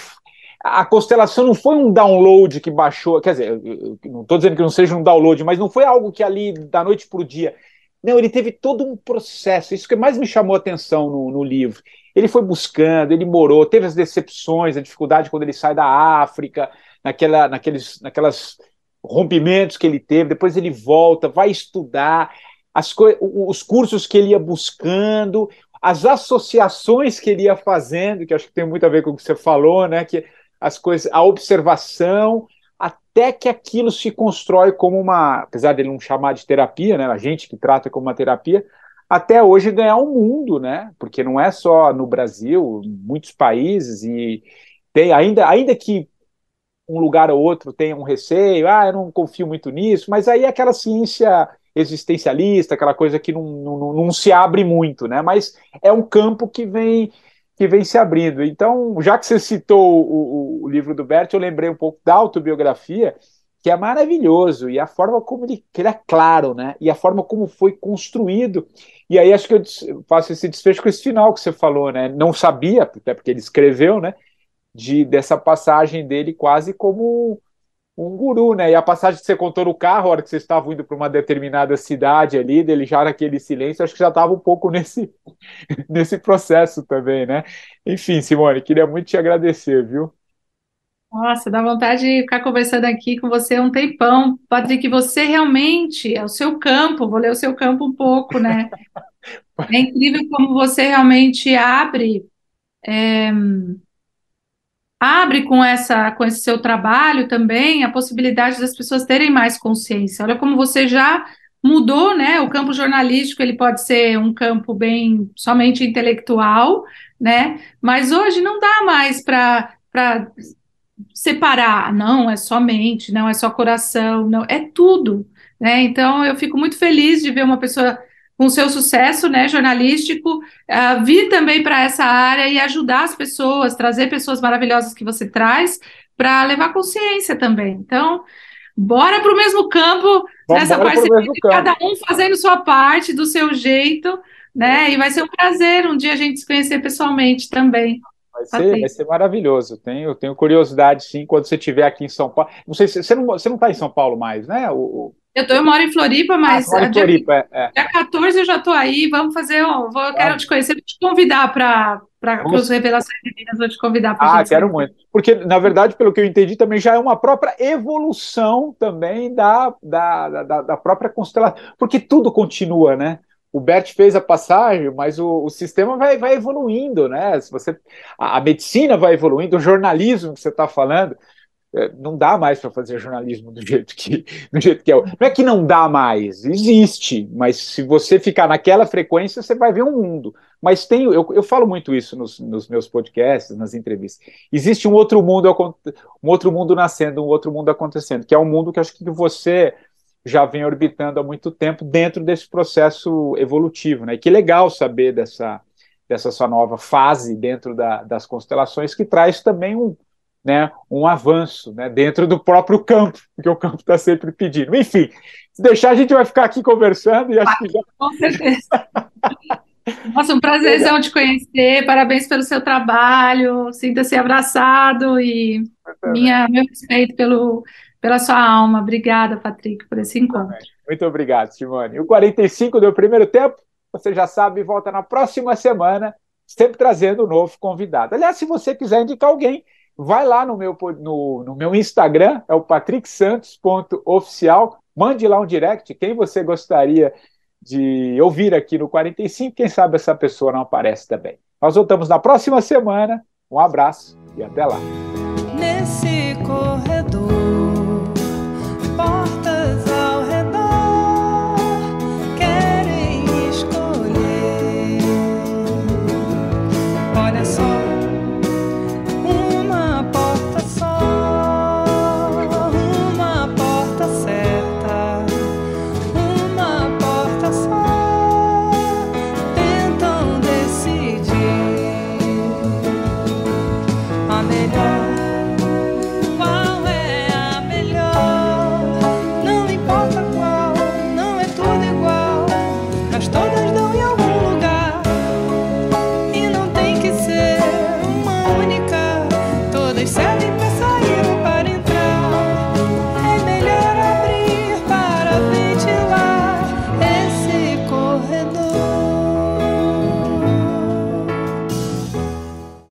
a constelação não foi um download que baixou, quer dizer, eu não estou dizendo que não seja um download, mas não foi algo que ali da noite para o dia. Não, ele teve todo um processo. Isso que mais me chamou a atenção no, no livro. Ele foi buscando, ele morou, teve as decepções, a dificuldade quando ele sai da África, naquela, naqueles, naquelas rompimentos que ele teve, depois ele volta, vai estudar, as os cursos que ele ia buscando, as associações que ele ia fazendo, que acho que tem muito a ver com o que você falou, né? Que as coisas, a observação, até que aquilo se constrói como uma, apesar dele não chamar de terapia, né? A gente que trata como uma terapia, até hoje ganhar um mundo, né? Porque não é só no Brasil, muitos países e tem ainda, ainda que um lugar ou outro tenha um receio, ah, eu não confio muito nisso, mas aí é aquela ciência existencialista, aquela coisa que não, não, não se abre muito, né? Mas é um campo que vem que vem se abrindo. Então, já que você citou o, o, livro do Bert, eu lembrei um pouco da autobiografia, que é maravilhoso, e a forma como ele, ele é claro, né? E a forma como foi construído. E aí acho que eu faço esse desfecho com esse final que você falou, né? Não sabia, até porque ele escreveu, né? De dessa passagem dele quase como um guru, né? E a passagem que você contou no carro, a hora que vocês estavam indo para uma determinada cidade ali, dele já naquele silêncio, acho que já estava um pouco nesse, nesse processo também, né? Enfim, Simone, queria muito te agradecer, viu? Nossa, dá vontade de ficar conversando aqui com você um tempão. Patrick, você realmente é o seu campo, vou ler o seu campo um pouco, né? É incrível como você realmente abre. É, abre com essa com esse seu trabalho também a possibilidade das pessoas terem mais consciência. Olha como você já mudou, né? O campo jornalístico ele pode ser um campo bem somente intelectual, né? Mas hoje não dá mais para para separar, não é só mente, não é só coração, não é tudo, né? Então eu fico muito feliz de ver uma pessoa com seu sucesso né, jornalístico, uh, vir também para essa área e ajudar as pessoas, trazer pessoas maravilhosas que você traz para levar consciência também. Então, bora para o mesmo campo, Vamos nessa parceria, cada um fazendo sua parte, do seu jeito, né? E vai ser um prazer um dia a gente se conhecer pessoalmente também. Vai ser, vai ser maravilhoso. Tenho, tenho curiosidade, sim, quando você estiver aqui em São Paulo. Não sei se você não está você não tá em São Paulo mais, né? O, eu, tô, eu moro em Floripa, mas ah, em Floripa, dia, é, é. dia 14 eu já estou aí. Vamos fazer. Um, vou, ah. Quero te conhecer, vou te convidar para as revelações divinas, vou te convidar para Ah, quero muito. Porque, na verdade, pelo que eu entendi, também já é uma própria evolução também da, da, da, da própria constelação. Porque tudo continua, né? o Bert fez a passagem, mas o, o, sistema vai, vai evoluindo, né? Se você, a, a medicina vai evoluindo, o jornalismo que você está falando, não dá mais para fazer jornalismo do jeito que do jeito que é. Não é que não dá mais, existe, mas se você ficar naquela frequência, você vai ver um mundo. Mas tem, eu, eu falo muito isso nos, nos meus podcasts, nas entrevistas. Existe um outro mundo, um outro mundo nascendo, um outro mundo acontecendo, que é um mundo que acho que você já vem orbitando há muito tempo dentro desse processo evolutivo, né? E que legal saber dessa dessa sua nova fase dentro da, das constelações que traz também um né, um avanço né, dentro do próprio campo, porque o campo está sempre pedindo. Enfim, se deixar, a gente vai ficar aqui conversando e acho que já. Com certeza. Nossa, um prazerzão te conhecer, parabéns pelo seu trabalho, sinta-se abraçado e minha, meu respeito pelo, pela sua alma. Obrigada, Patrick, por esse encontro. Muito obrigado, Simone. O 45 do primeiro tempo, você já sabe, volta na próxima semana, sempre trazendo um novo convidado. Aliás, se você quiser indicar alguém vai lá no meu, no, no meu Instagram, é o patricksantos.oficial, mande lá um direct, quem você gostaria de ouvir aqui no 45, quem sabe essa pessoa não aparece também. Nós voltamos na próxima semana, um abraço e até lá. Nesse